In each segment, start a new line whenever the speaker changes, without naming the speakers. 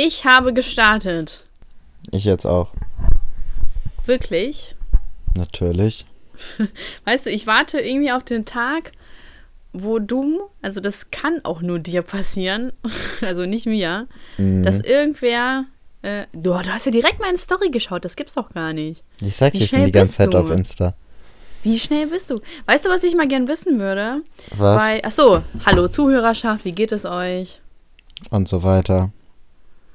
Ich habe gestartet.
Ich jetzt auch.
Wirklich?
Natürlich.
Weißt du, ich warte irgendwie auf den Tag, wo du, also das kann auch nur dir passieren, also nicht mir,
Mhm.
dass irgendwer. Äh, du, du hast ja direkt meine Story geschaut, das gibt's doch gar nicht.
Ich sag,
Wie
ich bin die ganze Zeit
du?
auf Insta.
Wie schnell bist du? Weißt du, was ich mal gern wissen würde?
Was?
Bei, ach so, hallo Zuhörerschaft, wie geht es euch?
Und so weiter.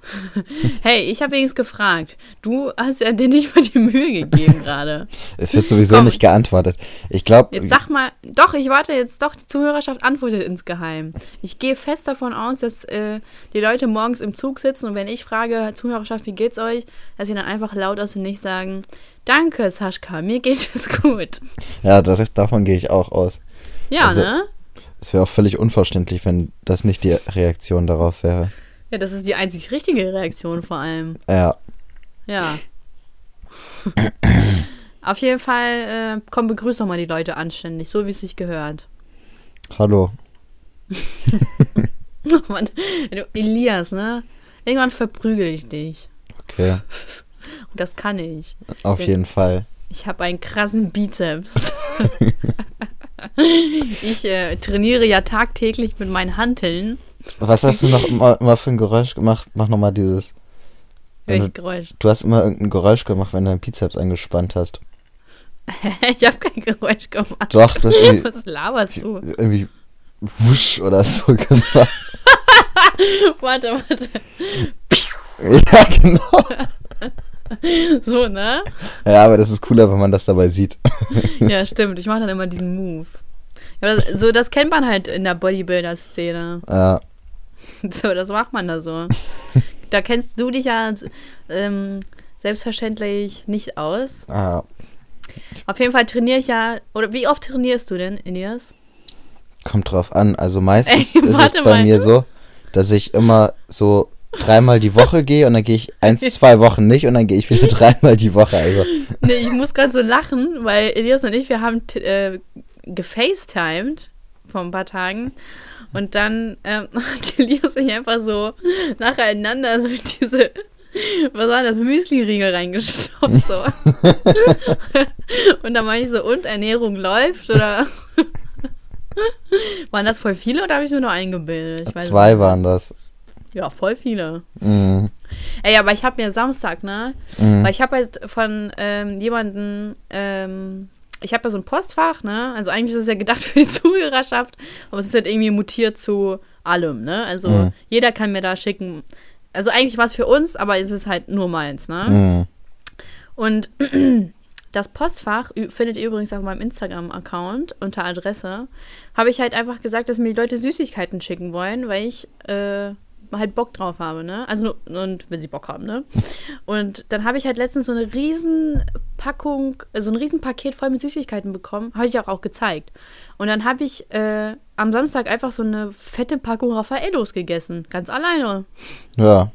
Hey, ich habe wenigstens gefragt. Du hast ja dir nicht mal die Mühe gegeben gerade.
Es wird sowieso
Komm.
nicht geantwortet. Ich glaube,
Jetzt sag mal, doch, ich warte jetzt doch, die Zuhörerschaft antwortet insgeheim. Ich gehe fest davon aus, dass äh, die Leute morgens im Zug sitzen und wenn ich frage, Zuhörerschaft, wie geht's euch, dass sie dann einfach laut aus dem Nichts sagen, danke Saschka, mir geht es gut.
ja, das, davon gehe ich auch aus.
Ja,
Also-
ne?
Es wäre auch völlig unverständlich, wenn das nicht die Reaktion darauf wäre.
Ja, das ist die einzig richtige Reaktion vor allem.
Ja,
Ja. Auf jeden Fall, äh, komm, begrüß doch mal die Leute anständig, so wie es sich gehört.
hallo.
Oh Mann, Elias, ne? Irgendwann verprügel ich dich.
Okay,
Und das kann ich.
auf
Ja.
jeden Fall.
Ich habe einen krassen Bizeps. ich äh, trainiere ja tagtäglich mit meinen Hanteln.
Was hast du noch immer, immer für ein Geräusch gemacht? Mach nochmal dieses.
Welches Geräusch?
du hast immer irgendein Geräusch gemacht, wenn du deinen Bizeps angespannt hast.
ich habe kein Geräusch gemacht.
Doch, du hast irgendwie,
Was laberst du?
irgendwie wusch oder so gemacht.
Warte, warte.
ja, genau.
So, ne?
Ja, aber das ist cooler, wenn man das dabei sieht.
Ja, stimmt. Ich mache dann immer diesen Move. Ja, das, so, das kennt man halt in der Bodybuilder-Szene.
Ja,
So, das macht man da so. Da kennst du dich ja ähm, selbstverständlich nicht aus.
ah,
Auf jeden Fall trainiere ich ja. Oder wie oft trainierst du denn, Elias?
kommt drauf an. Also meistens
Ey,
ist es bei
mal.
mir so, dass ich immer so dreimal die Woche gehe und dann gehe ich eins, zwei Wochen nicht und dann gehe ich wieder dreimal die Woche. Also,
Nee, ich muss gerade so lachen, weil Elias und ich, wir haben äh, gefacetimed vor ein paar Tagen. Und dann ähm, hat Elias sich einfach so nacheinander so diese, was war das, Müsli-Riegel reingestopft. So. und dann meine ich so, und Ernährung läuft? Oder waren das voll viele oder habe ich mir nur eingebildet? Ich
zwei
nicht.
waren das.
Ja, voll viele.
Mhm.
Ey, aber ich habe mir Samstag, ne?
Mhm.
Weil ich habe halt von ähm, jemanden, ähm, ich habe ja so ein Postfach, ne? Also eigentlich ist es ja gedacht für die Zuhörerschaft, aber es ist halt irgendwie mutiert zu allem, ne? Also
Mhm.
jeder kann mir da schicken. Also eigentlich war es für uns, aber es ist halt nur meins, ne?
Mhm.
Und das Postfach findet ihr übrigens auf meinem Instagram-Account unter Adresse. Habe ich halt einfach gesagt, dass mir die Leute Süßigkeiten schicken wollen, weil ich äh, halt Bock drauf habe, ne? Also nur- und wenn sie Bock haben, ne? Und dann habe ich halt letztens so eine riesen Packung, äh, so ein riesen Paket voll mit Süßigkeiten bekommen. Habe ich auch, auch gezeigt. Und dann habe ich äh, am Samstag einfach so eine fette Packung Raffaellos gegessen. Ganz alleine.
Ja.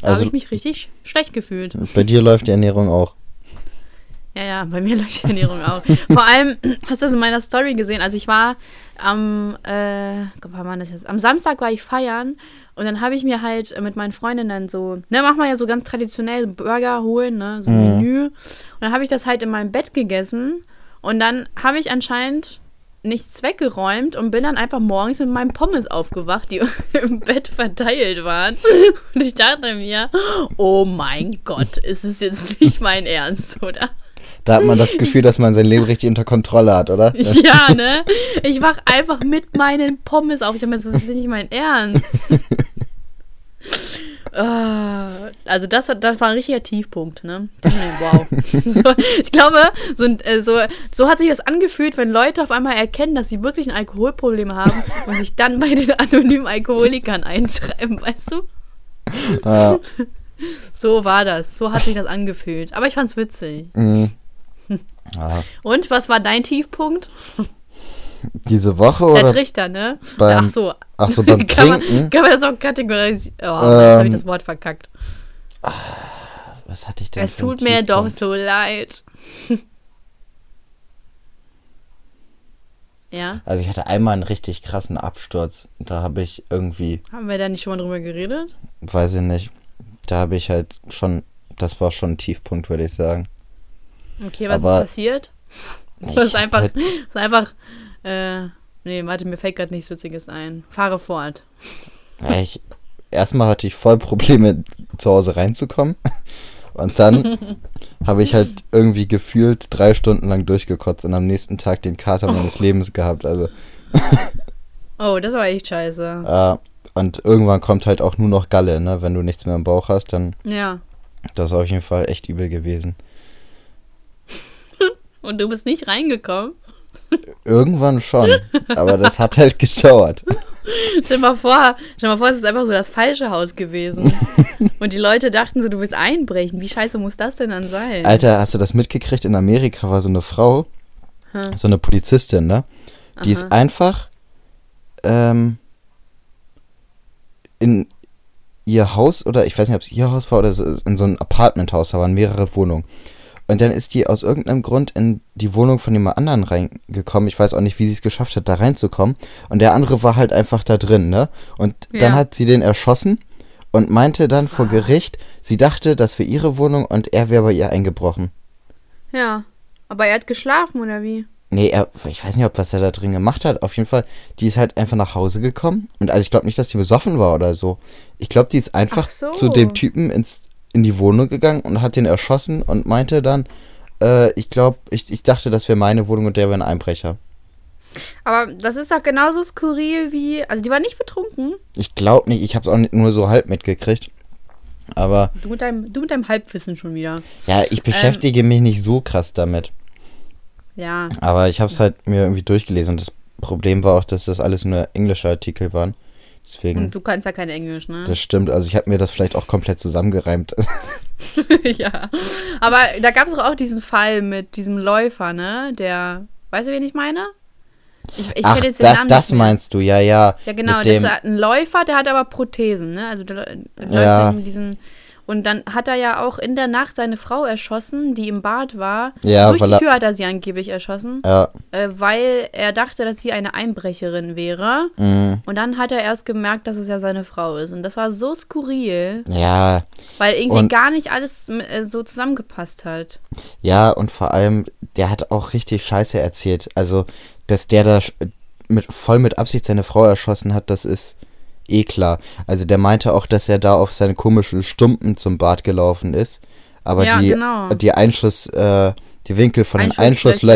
Da habe
Also
ich mich richtig schlecht gefühlt.
bei dir läuft die Ernährung auch.
Ja, ja, bei mir läuft die Ernährung auch. Vor allem, hast du das in meiner Story gesehen? Also ich war am, äh, wann war das jetzt? Am Samstag war ich feiern und dann habe ich mir halt mit meinen Freundinnen so, ne, machen wir ja so ganz traditionell Burger holen, ne, so ein
Mhm.
Menü. Und dann habe ich das halt in meinem Bett gegessen und dann habe ich anscheinend nichts weggeräumt und bin dann einfach morgens mit meinem Pommes aufgewacht, die im Bett verteilt waren. Und ich dachte mir, oh mein Gott, ist es jetzt nicht mein Ernst, oder?
Da hat man das Gefühl, dass man sein Leben richtig unter Kontrolle hat, oder?
Ja, ne? Ich wach einfach mit meinen Pommes auf. Ich dachte mir, das ist nicht mein Ernst. Ah, also das, war- das war ein richtiger Tiefpunkt, ne? Wow. So, ich glaube, so, äh, so, so hat sich das angefühlt, wenn Leute auf einmal erkennen, dass sie wirklich ein Alkoholproblem haben und sich dann bei den anonymen Alkoholikern einschreiben, weißt du?
Ja.
So war das. So hat sich das angefühlt. Aber ich fand's witzig.
Mhm. Ja.
Und was war dein Tiefpunkt?
Diese Woche
Der
oder
Trichter, ne?
beim,
Ach so,
ach so, beim
kann, man, kann man das auch kategorisieren? Oh, jetzt habe ich
Ähm,
das Wort verkackt.
Was hatte ich denn
Es tut mir doch so leid. Ja.
Also ich hatte einmal einen richtig krassen Absturz. Da habe ich irgendwie,
Haben wir da nicht schon mal drüber geredet?
weiß ich nicht, da habe ich halt schon, das war schon ein Tiefpunkt, würde ich sagen.
Okay, was
Aber-
ist passiert?
Ich
Das ist einfach,
halt-
das ist einfach, äh, nee, warte, mir fällt gerade nichts Witziges ein. Fahre fort.
Ja, ich, erstmal hatte ich voll Probleme, zu Hause reinzukommen. Und dann habe ich halt irgendwie gefühlt drei Stunden lang durchgekotzt und am nächsten Tag den Kater meines Lebens gehabt. Also,
Oh, das war echt scheiße.
äh, und irgendwann kommt halt auch nur noch Galle, ne? Wenn du nichts mehr im Bauch hast, dann
Ja.
das ist auf jeden Fall echt übel gewesen.
Und du bist nicht reingekommen?
Irgendwann schon, aber das hat halt gedauert.
Stell dir mal vor, stell mal vor, es ist einfach so das falsche Haus gewesen. Und die Leute dachten so, du willst einbrechen. Wie scheiße muss das denn dann sein?
Alter, hast du das mitgekriegt? In Amerika war so eine Frau,
Hm.
so eine Polizistin, ne? Die ist
Aha.
einfach ähm, in ihr Haus oder ich weiß nicht, ob es ihr Haus war oder in so ein Apartmenthaus, da waren mehrere Wohnungen. Und dann ist die aus irgendeinem Grund in die Wohnung von jemand anderen reingekommen. Ich weiß auch nicht, wie sie es geschafft hat, da reinzukommen. Und der andere war halt einfach da drin, ne? Und dann
Ja.
hat sie den erschossen und meinte dann vor
Ah.
Gericht, sie dachte, das wäre ihre Wohnung und er wäre bei ihr eingebrochen.
Ja. Aber er hat geschlafen, oder wie?
Nee, er, ich weiß nicht, ob was er da drin gemacht hat. Auf jeden Fall, die ist halt einfach nach Hause gekommen. Und also ich glaube nicht, dass die besoffen war oder so. Ich glaube, die ist einfach
Ach so.
zu dem Typen ins, in die Wohnung gegangen und hat den erschossen und meinte dann, äh, ich glaube, ich, ich dachte, das wäre meine Wohnung und der wäre ein Einbrecher.
Aber das ist doch genauso skurril wie. Also, die war nicht betrunken.
Ich glaube nicht, ich habe es auch nicht nur so halb mitgekriegt. Aber
Du mit deinem, du mit deinem Halbwissen schon wieder.
ja,
Ähm.
ich beschäftige mich nicht so krass damit.
Ja.
Aber ich habe es halt mir irgendwie durchgelesen und das Problem war auch, dass das alles nur englische Artikel waren. Deswegen.
Und du kannst ja kein Englisch, ne?
Das stimmt, also ich habe mir das vielleicht auch komplett zusammengereimt.
ja. Aber da gab es doch auch diesen Fall mit diesem Läufer, ne? Der. Weißt du, wen ich meine? Ich, ich
Ach,
jetzt den
da,
Namen
das meinst du, ja, ja.
Ja, genau. Das ist ein Läufer, der hat aber Prothesen, ne? Also der läuft
Ja.
in diesen. Und dann hat er ja auch in der Nacht seine Frau erschossen, die im Bad war.
Ja,
Durch die Tür hat er sie angeblich erschossen,
ja,
äh, weil er dachte, dass sie eine Einbrecherin wäre.
mm,
Und dann hat er erst gemerkt, dass es ja seine Frau ist. Und das war so skurril,
ja,
weil irgendwie
Und-
gar nicht alles äh, so zusammengepasst hat.
ja, und vor allem, der hat auch richtig Scheiße erzählt. Also, dass der da mit, voll mit Absicht seine Frau erschossen hat, das ist eh klar. Also, der meinte auch, dass er da auf seine komischen Stumpen zum Bad gelaufen ist. Aber
Ja,
die,
genau.
die Einschuss, äh, die Winkel von den
Einschusslöcher.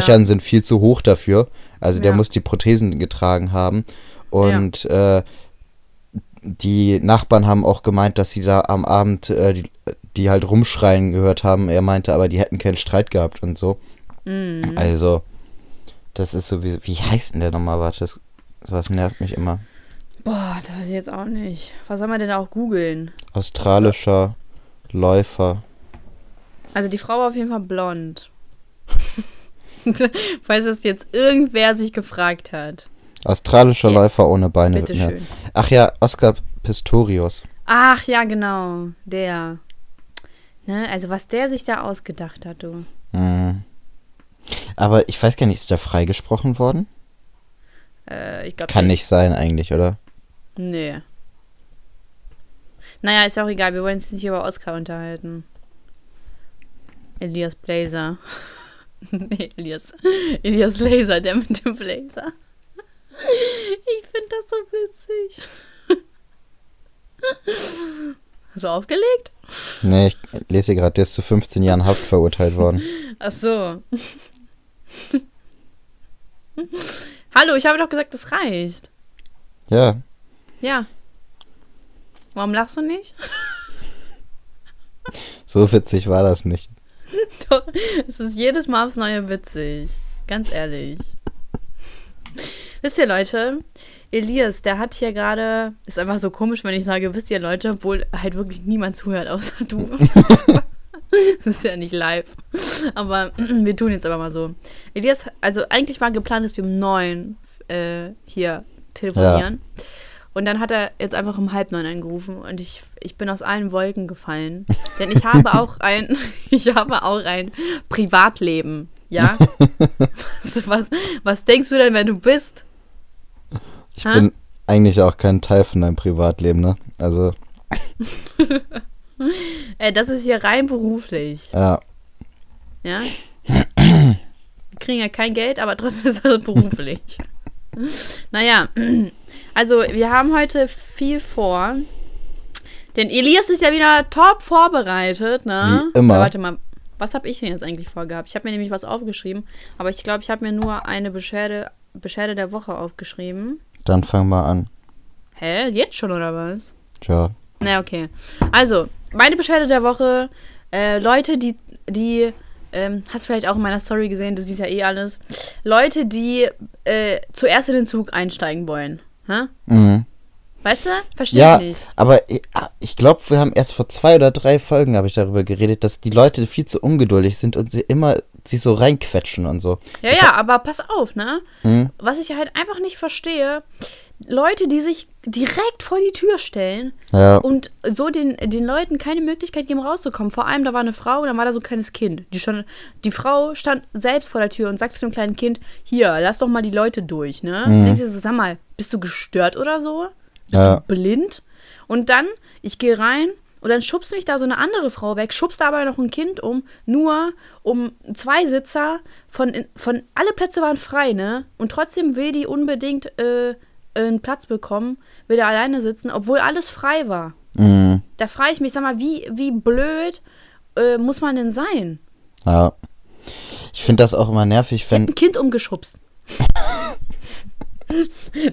Einschusslöchern sind viel zu hoch dafür. Also, der
Ja.
muss die Prothesen getragen haben. Und äh, die Nachbarn haben auch gemeint, dass sie da am Abend äh, die, die halt rumschreien gehört haben. Er meinte aber, die hätten keinen Streit gehabt und so.
Mhm.
Also, das ist so wie, wie heißt denn der nochmal? Warte, das, sowas nervt mich immer.
Boah, das weiß ich jetzt auch nicht. Was soll man denn auch googeln?
Australischer Läufer.
Also die Frau war auf jeden Fall blond. Falls es jetzt irgendwer sich gefragt hat.
Australischer
Ja.
Läufer ohne Beine. wird mir-
Bitteschön.
Ach ja, Oscar Pistorius.
Ach ja, genau. Der. Ne, also was der sich da ausgedacht hat, du.
Mhm. Aber ich weiß gar nicht, ist der freigesprochen worden?
Äh, ich glaube
Kann nicht sein eigentlich, oder?
Nee. Naja, ist auch egal. Wir wollen uns nicht über Oscar unterhalten. Elias Blazer. nee, Elias. Elias Laser, der mit dem Blazer. Ich finde das so witzig. Hast du aufgelegt?
Nee, ich lese gerade, der ist zu 15 Jahren Haft verurteilt worden.
Ach so. Hallo, ich habe doch gesagt, das reicht.
Ja,
Ja. Warum lachst du nicht?
so witzig war das nicht.
Doch, es ist jedes Mal aufs Neue witzig. Ganz ehrlich. Wisst ihr, Leute, Elias, der hat hier gerade, ist einfach so komisch, wenn ich sage, wisst ihr, Leute, obwohl halt wirklich niemand zuhört, außer du. das ist ja nicht live. Aber wir tun jetzt aber mal so. Elias, also eigentlich war geplant, dass wir um neun äh, hier telefonieren. Und dann hat er jetzt einfach um halb neun angerufen und ich, ich bin aus allen Wolken gefallen. Denn ich habe auch ein, ich habe auch ein Privatleben. Ja? was, was denkst du denn, wer du bist?
Ich
Hä?
bin eigentlich auch kein Teil von deinem Privatleben, ne? Also,
Äh, das ist hier rein beruflich.
ja.
Ja? Wir kriegen ja kein Geld, aber trotzdem ist das beruflich. naja, also wir haben heute viel vor. Denn Elias ist ja wieder top vorbereitet, ne?
Wie immer.
Aber warte mal, was habe ich denn jetzt eigentlich vorgehabt? Ich habe mir nämlich was aufgeschrieben, aber ich glaube, ich habe mir nur eine Beschwerde, Beschwerde der Woche aufgeschrieben.
Dann fang mal an.
Hä? Jetzt schon oder was?
Tja.
Na, okay. Also, meine Beschwerde der Woche, äh, Leute, die, die, ähm, hast vielleicht auch in meiner Story gesehen, du siehst ja eh alles. Leute, die äh, zuerst in den Zug einsteigen wollen. Hä?
Mhm.
Weißt du? Verstehe
Ja,
ich nicht.
aber ich, ah, ich glaube, wir haben erst vor zwei oder drei Folgen habe ich darüber geredet, dass die Leute viel zu ungeduldig sind und sie immer sich so reinquetschen und so.
Ja,
Ich
ja, aber pass auf, ne?
Mhm.
Was ich halt einfach nicht verstehe, Leute, die sich direkt vor die Tür stellen
Ja,
und so den, den Leuten keine Möglichkeit geben, rauszukommen. Vor allem, da war eine Frau und dann war da so ein kleines Kind. Die, stand, die Frau stand selbst vor der Tür und sagt zu dem kleinen Kind, hier, lass doch mal die Leute durch, ne?
Mhm.
Und denkst du so, sag mal, bist du gestört oder so? Bist
Ja.
du blind? Und dann, ich gehe rein und dann schubst mich da so eine andere Frau weg, schubst da aber noch ein Kind um, nur um zwei Sitzer von, von alle Plätze waren frei, ne? Und trotzdem will die unbedingt äh, einen Platz bekommen, will da alleine sitzen, obwohl alles frei war.
mhm.
Da frage ich mich, sag mal, wie, wie blöd äh, muss man denn sein?
ja. Ich finde das auch immer nervig, wenn.
Ein Kind umgeschubst.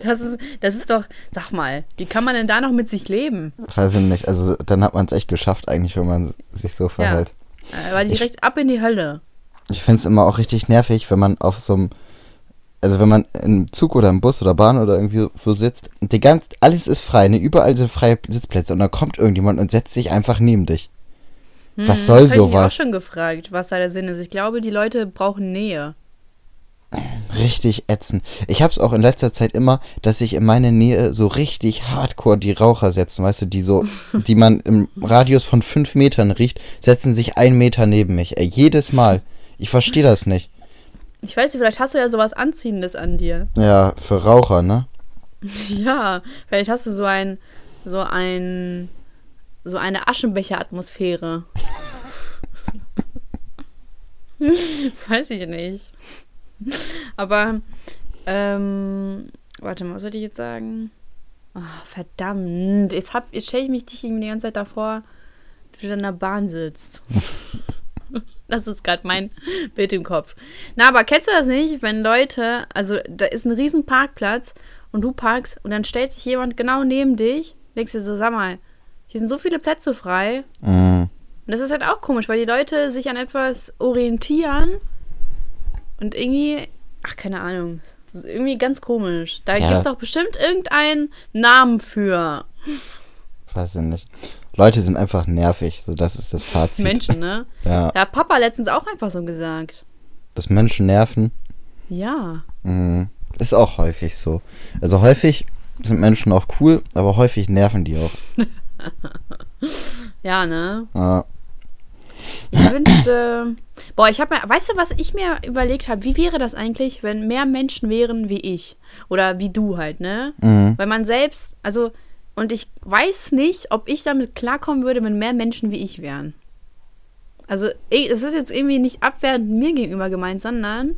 das, ist, das ist doch, sag mal, wie kann man denn da noch mit sich leben?
Weiß ich nicht, also dann hat man es echt geschafft, eigentlich, wenn man sich so verhält.
Äh, war direkt ab in die Hölle.
Ich finde es immer auch richtig nervig, wenn man auf so einem. Also wenn man im Zug oder im Bus oder Bahn oder irgendwie so sitzt und die ganz, alles ist frei, ne? Überall sind freie Sitzplätze und dann kommt irgendjemand und setzt sich einfach neben dich. Was soll
Hm, das hab Ich mich auch
sowas?
schon gefragt, was da der Sinn ist. Ich glaube, die Leute brauchen Nähe.
Richtig ätzend. Ich hab's auch in letzter Zeit immer, dass sich in meine Nähe so richtig hardcore die Raucher setzen, weißt du, die so, die man im Radius von fünf Metern riecht, setzen sich einen Meter neben mich. Ey, jedes Mal. Ich verstehe das nicht.
Ich weiß nicht, vielleicht hast du ja sowas Anziehendes an dir.
Ja, für Raucher, ne?
Ja, vielleicht hast du so ein, so ein, so eine Aschenbecher-Atmosphäre. Weiß ich nicht. Aber, ähm, warte mal, was wollte ich jetzt sagen? Ah, verdammt. Jetzt, hab- jetzt stelle ich mich dich irgendwie die ganze Zeit davor, wie du in der Bahn sitzt. Das ist gerade mein Bild im Kopf. Na, aber kennst du das nicht, wenn Leute, also da ist ein riesen Parkplatz und du parkst und dann stellt sich jemand genau neben dich, denkst du so, sag mal, hier sind so viele Plätze frei.
Mhm.
Und das ist halt auch komisch, weil die Leute sich an etwas orientieren und irgendwie, ach, keine Ahnung, das ist irgendwie ganz komisch. Da
Ja.
gibt es doch bestimmt irgendeinen Namen für
Weiß ich nicht. Leute sind einfach nervig, so das ist das Fazit.
Menschen, ne?
Ja,
Da hat Papa letztens auch einfach so gesagt.
dass Menschen nerven,
Ja.
mhm. ist auch häufig so. Also häufig sind Menschen auch cool, aber häufig nerven die auch.
Ja, ne?
Ja.
Ich wünschte. Boah, ich habe mir. Weißt du, was ich mir überlegt habe? Wie wäre das eigentlich, wenn mehr Menschen wären wie ich? Oder wie du halt, ne?
Mhm.
Weil man selbst. Also. Und ich weiß nicht, ob ich damit klarkommen würde, wenn mehr Menschen wie ich wären. Also, eh, es ist jetzt irgendwie nicht abwertend mir gegenüber gemeint, sondern.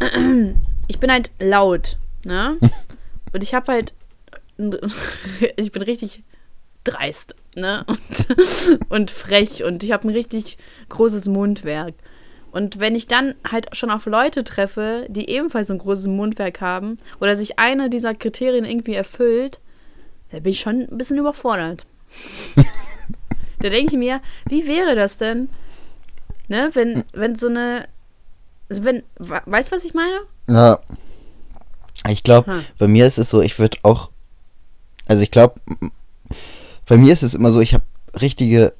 Ich bin halt laut, ne? Und ich habe halt. Ich bin richtig dreist, ne? Und, und frech und ich habe ein richtig großes Mundwerk. Und wenn ich dann halt schon auf Leute treffe, die ebenfalls ein großes Mundwerk haben oder sich eine dieser Kriterien irgendwie erfüllt, da bin ich schon ein bisschen überfordert. da denke ich mir, wie wäre das denn, ne, wenn, wenn so eine, also wenn, we- weißt du, was ich meine?
Ja. Ich glaube, bei mir ist es so, ich würde auch. Also ich glaube, bei mir ist es immer so, ich habe richtige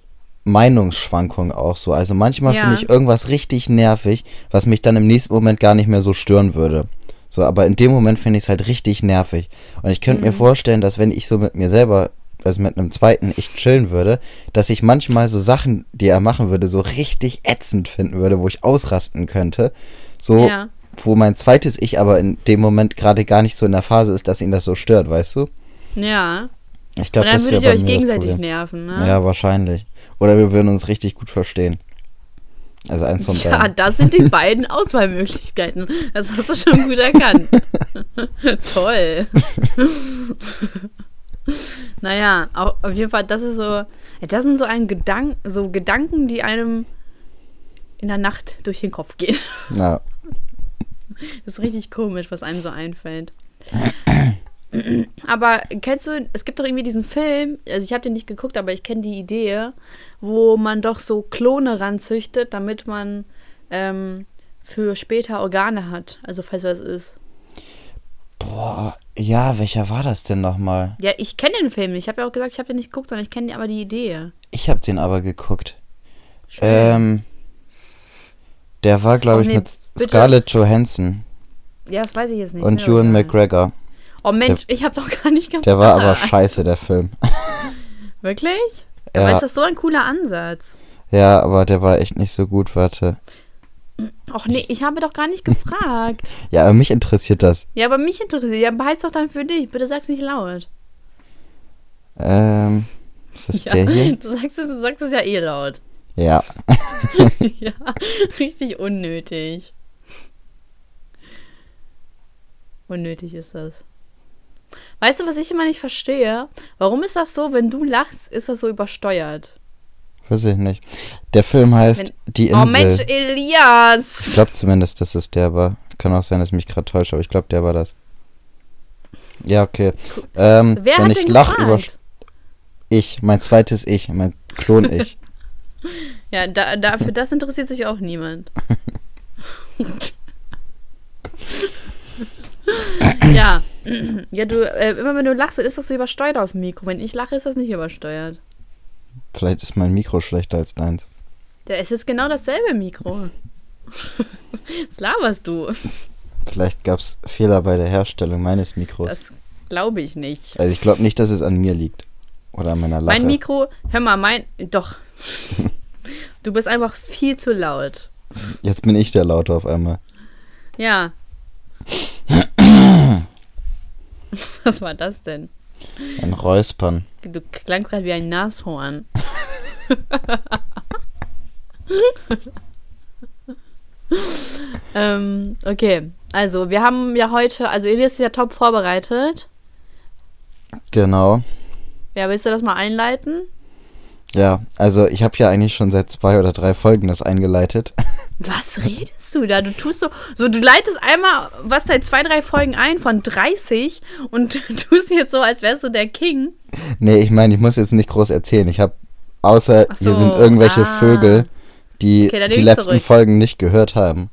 Meinungsschwankungen auch so. Also manchmal
Ja.
finde ich irgendwas richtig nervig, was mich dann im nächsten Moment gar nicht mehr so stören würde. So, aber in dem Moment finde ich es halt richtig nervig. Und ich könnte mir vorstellen, dass wenn ich so mit mir selber, also mit einem zweiten Ich chillen würde, dass ich manchmal so Sachen, die er machen würde, so richtig ätzend finden würde, wo ich ausrasten könnte. So,
Ja.
wo mein zweites Ich aber in dem Moment gerade gar nicht so in der Phase ist, dass ihn das so stört, weißt du?
Ja.
Ich
Und
glaube,
dann
das wäre
würdet ihr
bei
euch
mir
gegenseitig nerven, ne?
Ja, wahrscheinlich. Oder wir würden uns richtig gut verstehen. Also eins von
Ja,
beiden.
das sind die beiden Auswahlmöglichkeiten. Das hast du schon gut erkannt. Toll. naja, au- auf jeden Fall, das ist so, ja, das sind so ein Gedank, so Gedanken, die einem in der Nacht durch den Kopf gehen.
Ja.
Das ist richtig komisch, was einem so einfällt. Aber kennst du, es gibt doch irgendwie diesen Film, also ich habe den nicht geguckt, aber ich kenne die Idee, wo man doch so Klone ranzüchtet, damit man ähm, für später Organe hat. Also falls was ist.
Boah, ja, welcher war das denn nochmal?
Ja, ich kenne den Film. Ich habe ja auch gesagt, ich habe den nicht geguckt, sondern ich kenne aber die Idee.
Ich habe den aber geguckt. Ähm, der war, glaube
Oh,
ich,
nee,
mit
bitte.
Scarlett Johansson
Ja, das weiß ich jetzt nicht.
und Ewan. McGregor.
Oh Mensch, ich habe doch gar nicht gefragt.
Der war aber scheiße, der Film.
Wirklich? Ja.
Ja.
Aber ist das so ein cooler Ansatz?
Ja, aber der war echt nicht so gut, warte.
Och nee, ich habe doch gar nicht gefragt.
Ja, aber mich interessiert das.
Ja, aber mich interessiert. Ja, heißt doch dann für dich. Bitte sag's nicht laut.
Ähm, ist das
Ja,
der hier?
du sagst es, du sagst es ja eh laut.
Ja.
ja, richtig unnötig. Unnötig ist das. Weißt du, was ich immer nicht verstehe? Warum ist das so, wenn du lachst, ist das so übersteuert?
Weiß ich nicht. Der Film heißt
Wenn-
Die Insel.
Oh Mensch,
Ich
Elias!
glaube zumindest, dass es der war. Kann auch sein, dass ich mich gerade täusche, aber ich glaube, der war das. Ja, okay. Ähm,
Wer
wenn
hat
ich lach über ich, mein zweites Ich, mein Klon-Ich.
Ja, da, da, für das interessiert sich auch niemand. ja. Ja, du, äh, immer wenn du lachst, ist das so übersteuert auf dem Mikro. Wenn ich lache, ist das nicht übersteuert.
Vielleicht ist mein Mikro schlechter als deins.
Ja, es ist genau dasselbe Mikro. Was laberst du?
Vielleicht gab es Fehler bei der Herstellung meines Mikros.
Das glaube ich nicht.
also ich glaube nicht, dass es an mir liegt. Oder an meiner Lache.
Mein Mikro, hör mal, mein. Doch. Du bist einfach viel zu laut.
Jetzt bin ich der Laute auf einmal.
Ja. Was war das denn?
Ein Räuspern.
Du klangst gerade wie ein Nashorn. ähm, okay. Also, wir haben ja heute, also Elias ist ja top vorbereitet.
Genau.
Ja, willst du das mal einleiten?
Ja, also ich habe ja eigentlich schon seit zwei oder drei Folgen das eingeleitet.
Was redest du da? Du tust so, so du leitest einmal was seit zwei, drei Folgen ein von 30 und tust jetzt so, als wärst du der King.
nee, ich meine, ich muss jetzt nicht groß erzählen. Ich habe, außer
Ach
hier
so,
sind irgendwelche
ah.
Vögel, die
Okay,
die letzten
zurück.
Folgen nicht gehört haben.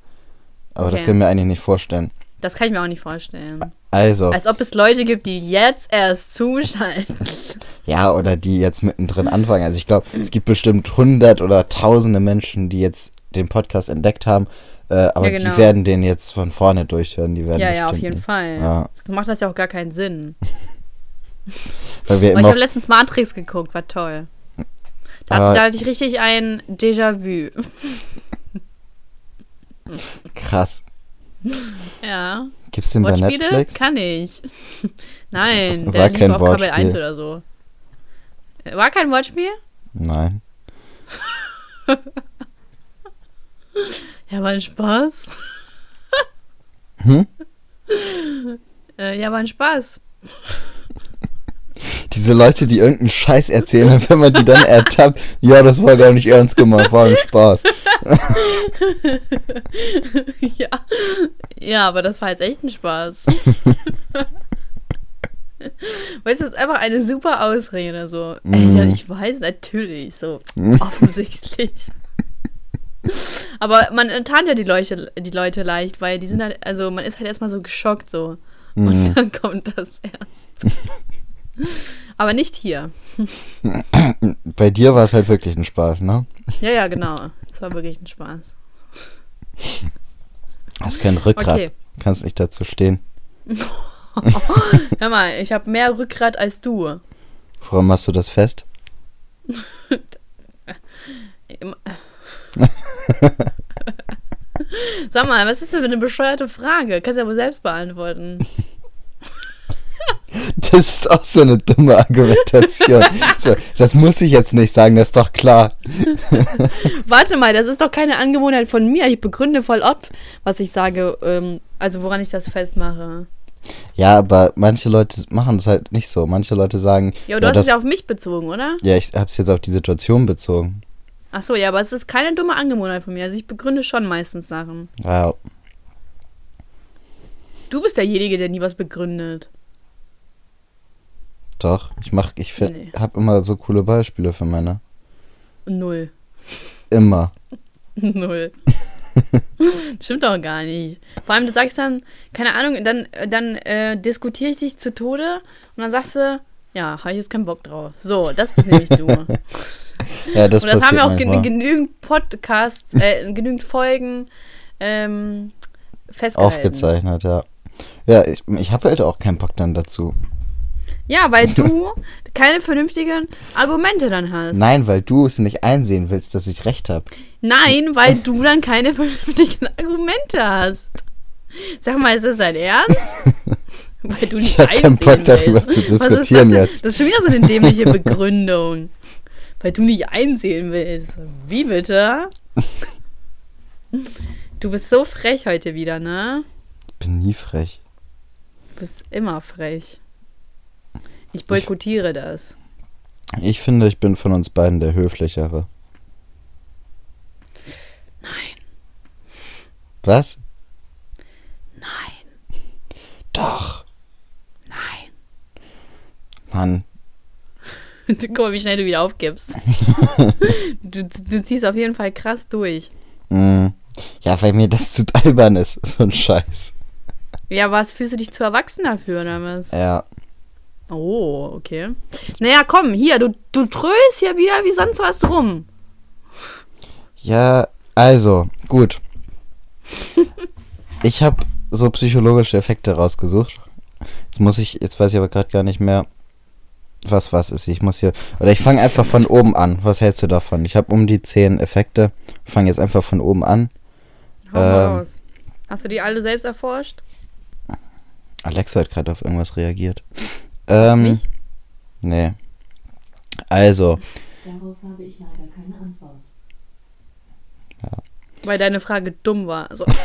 Aber das
Okay.
können wir eigentlich nicht vorstellen.
Das kann ich mir auch nicht vorstellen.
Also,
Als ob es Leute gibt, die jetzt erst zuschalten.
ja, oder die jetzt mittendrin anfangen. Also ich glaube, es gibt bestimmt hundert oder tausende Menschen, die jetzt den Podcast entdeckt haben. Äh, aber
Ja, genau.
die werden den jetzt von vorne durchhören. Die werden
Ja, ja, auf jeden
nicht.
Fall.
Ja.
So macht das ja auch gar keinen Sinn.
Weil wir
Aber ich habe letztens Matrix geguckt, war toll. Da,
Aber-
da hatte ich richtig ein Déjà-vu.
krass.
Ja.
Gibt's den bei
Wortspiele
Netflix?
kann ich. Nein,
War
der lief
kein
auf Kabel
Wortspiel.
1 oder so. War kein Wortspiel?
Nein.
Ja, war ein Spaß.
Hm?
Äh, ja, war ein Spaß.
Diese Leute, die irgendeinen Scheiß erzählen, und wenn man die dann ertappt, ja, das war gar nicht ernst gemeint, war ein Spaß.
ja. ja, aber das war jetzt echt ein Spaß. weißt du, das ist einfach eine super Ausrede. So, ey, ja,
Mhm.
ich weiß natürlich, so offensichtlich. aber man enttarnt ja die Leute, die Leute leicht, weil die sind halt, also man ist halt erstmal so geschockt so.
Mhm.
Und dann kommt das erst. aber nicht hier.
Bei dir war es halt wirklich ein Spaß, ne?
Ja, ja, genau. Das war wirklich ein Spaß.
Hast kein Rückgrat.
Okay.
Kannst nicht dazu stehen.
Hör mal, ich habe mehr Rückgrat als du.
Woran machst du das fest?
Sag mal, was ist denn für eine bescheuerte Frage? Kannst du ja wohl selbst beantworten.
Das ist auch so eine dumme Argumentation. so, das muss ich jetzt nicht sagen, das ist doch klar.
Warte mal, das ist doch keine Angewohnheit von mir. Ich begründe voll ob, was ich sage, ähm, also woran ich das festmache.
Ja, aber manche Leute machen es halt nicht so. Manche Leute sagen.
Ja, aber du
ja,
hast
das,
es ja auf mich bezogen, oder?
ja, ich hab's jetzt auf die Situation bezogen.
Ach so, ja, aber es ist keine dumme Angewohnheit von mir. Also ich begründe schon meistens Sachen.
Ja,
Du bist derjenige, der nie was begründet.
doch. Ich mach, ich
Nee.
hab immer so coole Beispiele für Männer.
Null.
Immer.
Null. Stimmt doch gar nicht. Vor allem, du sagst dann, keine Ahnung, dann, dann äh, diskutiere ich dich zu Tode und dann sagst du, ja, habe ich jetzt keinen Bock drauf. So, das bist nämlich du. und
Ja, das,
das haben wir auch gen genügend Podcasts, äh, genügend Folgen ähm, festgehalten.
aufgezeichnet, ja. Ja, ich, ich habe halt auch keinen Bock dann dazu.
Ja, weil du keine vernünftigen Argumente dann hast.
Nein, weil du es nicht einsehen willst, dass ich recht habe.
Nein, weil du dann keine vernünftigen Argumente hast. Sag mal, ist das dein Ernst? Weil du nicht
Ich hab keinen Bock, darüber
willst.
zu
Was ist
diskutieren
das
jetzt.
Das ist schon wieder so eine dämliche Begründung. Weil du nicht einsehen willst. Wie bitte? Du bist so frech heute wieder, ne?
Ich bin nie frech.
Du bist immer frech. Ich boykottiere das.
Ich finde, ich bin von uns beiden der höflichere.
Nein,
Was?
nein,
Doch.
nein.
Mann.
Guck mal, wie schnell du wieder aufgibst. du, du ziehst auf jeden Fall krass durch.
Mm. Ja, weil mir das zu albern ist. So ein Scheiß.
Ja, was fühlst du dich zu erwachsen dafür, oder was?
Ja.
Oh, okay. Naja, komm, hier, du, du trödelst hier wieder wie sonst was rum.
Ja, also, gut. Ich habe so psychologische Effekte rausgesucht. Jetzt muss ich, jetzt weiß ich aber gerade gar nicht mehr, was was ist. Ich muss hier, oder ich fange einfach von oben an. Was hältst du davon? Ich habe um die 10 Effekte. Fange jetzt einfach von oben an.
Hau
Ähm.
raus. Hast du die alle selbst erforscht?
Alexa hat gerade auf irgendwas reagiert. Ähm,
Mich?
nee. Also,
Darauf habe ich leider keine Antwort.
Weil deine Frage dumm war. Also,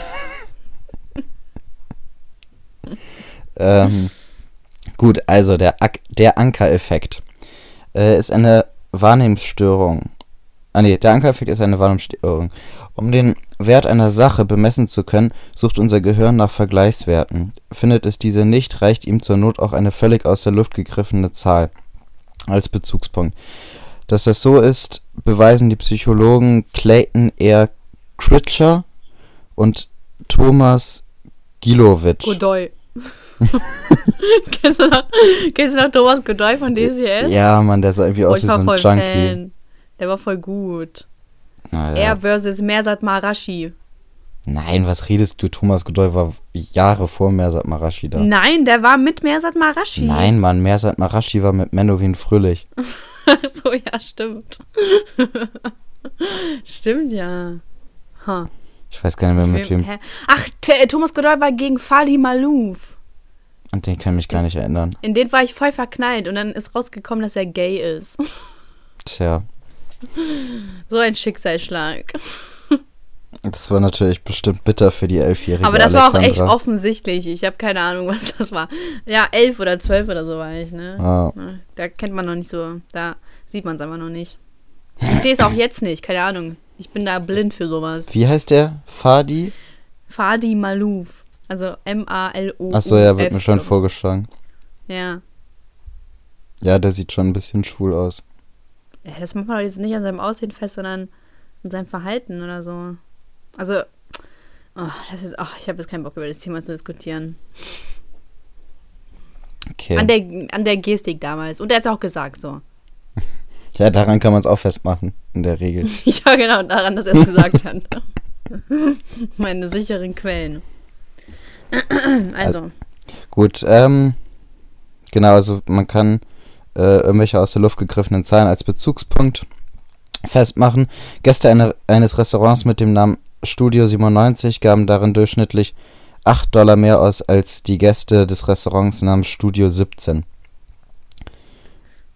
Ähm, gut, also der, der Ankereffekt äh, ist eine Wahrnehmungsstörung. Ah nee, der Ankereffekt ist eine Wahrnehmungsstörung. Um den Wert einer Sache bemessen zu können, sucht unser Gehirn nach Vergleichswerten. Findet es diese nicht, reicht ihm zur Not auch eine völlig aus der Luft gegriffene Zahl als Bezugspunkt. Dass das so ist, beweisen die Psychologen Clayton R. Critcher und Thomas Gilowitsch.
Godoy. kennst, du noch, kennst du noch Thomas Godoy von DCS?
Ja, Mann, der sah irgendwie
Oh,
aus wie so ein
voll
Junkie.
Fan. Der war voll gut.
Naja.
Er versus Mersat Marashi.
Nein, was redest du? Thomas Godoy war Jahre vor Mersat Marashi da.
Nein, der war mit Mersat Marashi.
Nein, Mann, Mersat Marashi war mit Menowin Fröhlich.
so, ja, stimmt. stimmt, ja. Ha.
Ich weiß gar nicht mehr mit wem.
Ach, Thomas Godoy war gegen Fadi Malouf.
An den kann ich mich gar nicht erinnern.
In den war ich voll verknallt und dann ist rausgekommen, dass er gay ist.
Tja,
So ein Schicksalsschlag.
das war natürlich bestimmt bitter für die elfjährige
Aber das war auch echt
Alexandra.
offensichtlich. Ich habe keine Ahnung, was das war. Ja, elf oder zwölf oder so war ich, ne?
Ja,
Da kennt man noch nicht so. Da sieht man es einfach noch nicht. Ich sehe es auch jetzt nicht, keine Ahnung. Ich bin da blind für sowas.
Wie heißt der? Fadi?
Fadi Malouf. Also M-A-L-O.
Achso, ja, wird mir schon vorgeschlagen.
Ja.
Ja, der sieht schon ein bisschen schwul aus.
ja. Das macht man doch jetzt nicht an seinem Aussehen fest, sondern an seinem Verhalten oder so. Also, oh, das ist, ach, ich habe jetzt keinen Bock über das Thema zu diskutieren.
Okay.
An, der, an der Gestik damals. Und er hat es auch gesagt so.
ja, daran kann man es auch festmachen, in der Regel.
Ja, genau, daran, dass er es gesagt hat. Meine sicheren Quellen. Also,
Gut, ähm, genau, also man kann äh, irgendwelche aus der Luft gegriffenen Zahlen als Bezugspunkt festmachen. Gäste eine, eines Restaurants mit dem Namen Studio 97 gaben darin durchschnittlich 8 Dollar mehr aus als die Gäste des Restaurants namens Studio 17.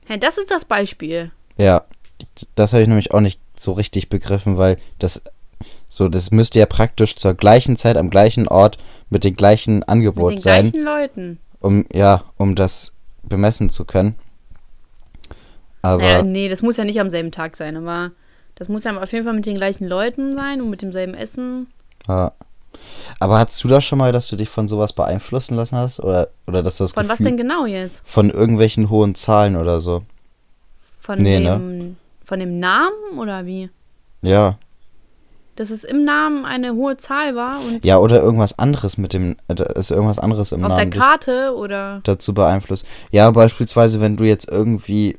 Hä, das ist das Beispiel.
Ja, das habe ich nämlich auch nicht so richtig begriffen, weil das so, das müsste ja praktisch zur gleichen Zeit am gleichen Ort mit dem gleichen Angebot
Mit den
sein,
gleichen Leuten.
um ja, um das bemessen zu können. Aber
Naja, nee, das muss ja nicht am selben Tag sein, aber das muss ja auf jeden Fall mit den gleichen Leuten sein und mit demselben Essen.
ja. Aber hattest du das schon mal, dass du dich von sowas beeinflussen lassen hast oder oder dass du das
Von was
Gefühl
denn genau jetzt?
von irgendwelchen hohen Zahlen oder so?
Von
Nee, ne?
dem von dem Namen oder wie?
Ja.
Dass es im Namen eine hohe Zahl war und
Ja, oder irgendwas anderes mit dem, ist irgendwas anderes im
auf der
Namen dich
Karte oder
dazu beeinflusst. Ja, beispielsweise, wenn du jetzt irgendwie,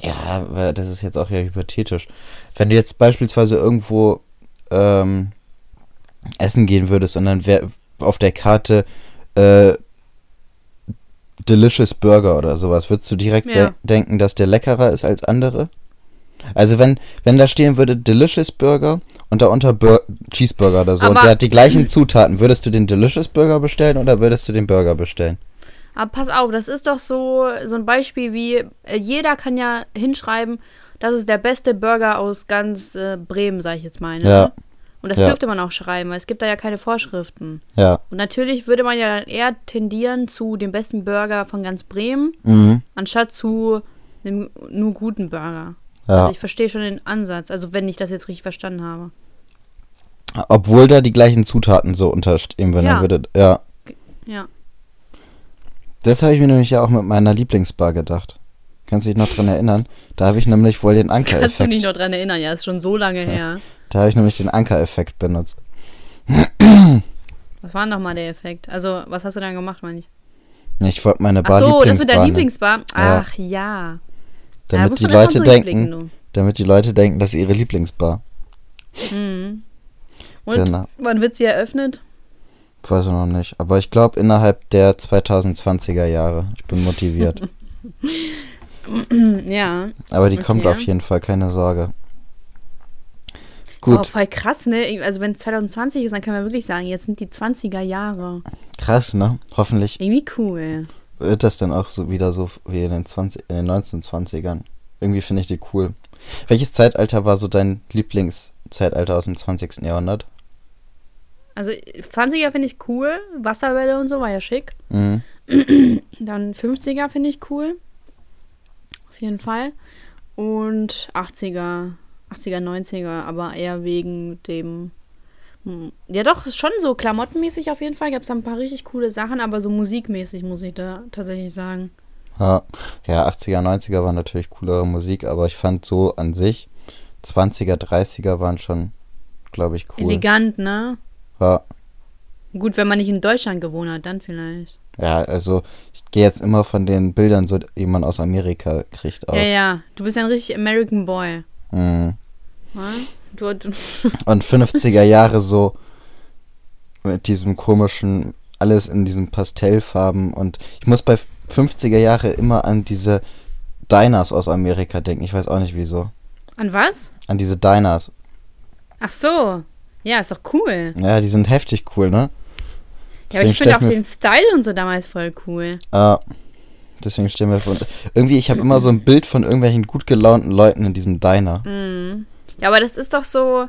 ja, das ist jetzt auch ja hypothetisch. Wenn du jetzt beispielsweise irgendwo ähm, essen gehen würdest und dann wäre auf der Karte äh, Delicious Burger oder sowas, würdest du direkt
Ja.
denken, dass der leckerer ist als andere? Also wenn, wenn da stehen würde Delicious Burger und darunter Bur Cheeseburger oder so und
Aber-
der hat die gleichen Zutaten, würdest du den Delicious Burger bestellen oder würdest du den Burger bestellen?
Aber pass auf, das ist doch so, so ein Beispiel wie, äh, jeder kann ja hinschreiben, das ist der beste Burger aus ganz äh, Bremen, sag ich jetzt mal. Ne?
Ja.
Und das
Ja.
dürfte man auch schreiben, weil es gibt da ja keine Vorschriften.
Ja.
Und natürlich würde man ja dann eher tendieren zu dem besten Burger von ganz Bremen,
Mhm.
anstatt zu einem nur guten Burger.
Ja.
Also ich verstehe schon den Ansatz, also wenn ich das jetzt richtig verstanden habe.
Obwohl da die gleichen Zutaten so unterstehen würden, dann
Ja.
würde, ja.
Ja.
Das habe ich mir nämlich ja auch mit meiner Lieblingsbar gedacht. Kannst du dich noch dran erinnern? Da habe ich nämlich wohl den
Kannst du
Anker-Effekt.
dich noch dran erinnern? Ja, ist schon so lange her.
Da habe ich nämlich den Anker-Effekt benutzt.
Was war denn nochmal der Effekt? Also, was hast du dann gemacht, meine ich?
Ich wollte meine
Ach
Bar
so, das mit der
Lieblingsbar nennen,
Lieblingsbar.
Ja.
Ach ja. Ja
damit
musst
die
du
Leute denken, damit die Leute denken, das ist ihre Lieblingsbar.
du. Mhm. Und
Genau.
wann wird sie eröffnet?
Weiß ich noch nicht. Aber ich glaube innerhalb der 2020er Jahre. Ich bin motiviert.
Ja.
Aber die
Okay.
kommt auf jeden Fall, keine Sorge.
Gut.
Gut,
Oh, voll krass, ne? Also wenn es 2020 ist, dann können wir wirklich sagen, jetzt sind die 20er Jahre.
krass, ne? Hoffentlich
Irgendwie cool.
Wird das dann auch so wieder so wie in den, 20, in den 1920ern. Irgendwie finde ich die cool. Welches Zeitalter war so dein Lieblingszeitalter aus dem 20. Jahrhundert?
Also 20er finde ich cool. Wasserwelle und so war ja schick.
Mhm.
Dann 50er finde ich cool. Auf jeden Fall. Und 80er. 80er, 90er, aber eher wegen dem. Hm, Ja, doch, schon so klamottenmäßig auf jeden Fall. Gab es da ein paar richtig coole Sachen, aber so musikmäßig muss ich da tatsächlich sagen.
Ja, ja, 80er, 90er war natürlich coolere Musik, aber ich fand so an sich 20er, 30er waren schon, glaube ich, cool.
Elegant, ne?
Ja,
Gut, wenn man nicht in Deutschland gewohnt hat, dann vielleicht.
ja, also ich gehe jetzt immer von den Bildern, so die man aus Amerika kriegt, aus.
Ja, ja. Du bist ja ein richtig American Boy.
Mhm.
wa? Du, du,
Und 50er Jahre so mit diesem komischen, alles in diesen Pastellfarben und ich muss bei 50er Jahre immer an diese Diners aus Amerika denken. Ich weiß auch nicht wieso.
an was?
An diese Diners.
Ach so. Ja, ist doch cool.
Ja, die sind heftig cool, ne?
Ja, aber ich finde auch den Style und so damals voll cool.
Ah, deswegen stellen wir vor. Irgendwie, ich habe immer so ein Bild von irgendwelchen gut gelaunten Leuten in diesem Diner.
Mhm. Ja, aber das ist doch so,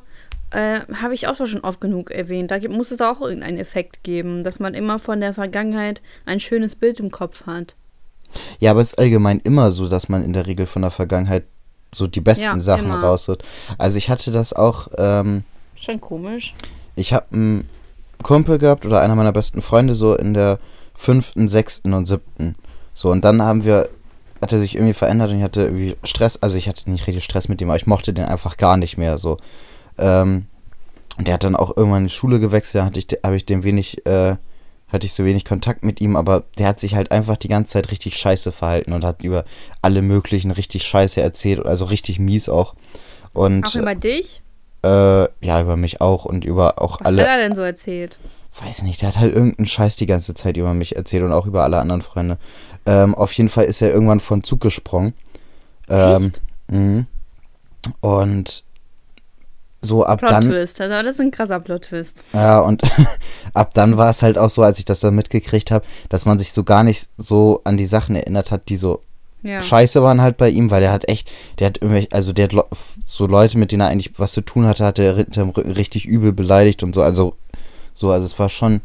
äh, habe ich auch schon oft genug erwähnt. Da gibt, muss es auch irgendeinen Effekt geben, dass man immer von der Vergangenheit ein schönes Bild im Kopf hat.
Ja, aber es ist allgemein immer so, dass man in der Regel von der Vergangenheit so die besten
Ja,
Sachen
immer.
rausholt. Also ich hatte das auch, ähm,
Schon komisch.
ich habe einen Kumpel gehabt oder einer meiner besten Freunde so in der fünften, sechsten und siebten. So, und dann haben wir, hat er sich irgendwie verändert und ich hatte irgendwie Stress, also ich hatte nicht richtig Stress mit dem, aber ich mochte den einfach gar nicht mehr so. Ähm, und der hat dann auch irgendwann in die Schule gewechselt, da hatte ich, habe ich dem wenig, äh, hatte ich so wenig Kontakt mit ihm, aber der hat sich halt einfach die ganze Zeit richtig scheiße verhalten und hat über alle möglichen richtig scheiße erzählt, also richtig mies auch. Und
Auch über dich?
äh, ja, über mich auch und über auch
Was
alle
hat er denn so erzählt?
weiß nicht, der hat halt irgendeinen Scheiß die ganze Zeit über mich erzählt und auch über alle anderen Freunde. Ähm, auf jeden Fall ist er irgendwann von Zug gesprungen. Ähm,
Echt?
mhm. Und so ab dann.
Plot-Twist, also das ist ein krasser Plot-Twist.
Ja, und ab dann war es halt auch so, als ich das dann mitgekriegt habe, dass man sich so gar nicht so an die Sachen erinnert hat, die so
Ja.
scheiße waren halt bei ihm, weil der hat echt, der hat irgendwelche, also der hat so Leute, mit denen er eigentlich was zu tun hatte, hat er hinterm Rücken richtig übel beleidigt und so, also so, also es war schon,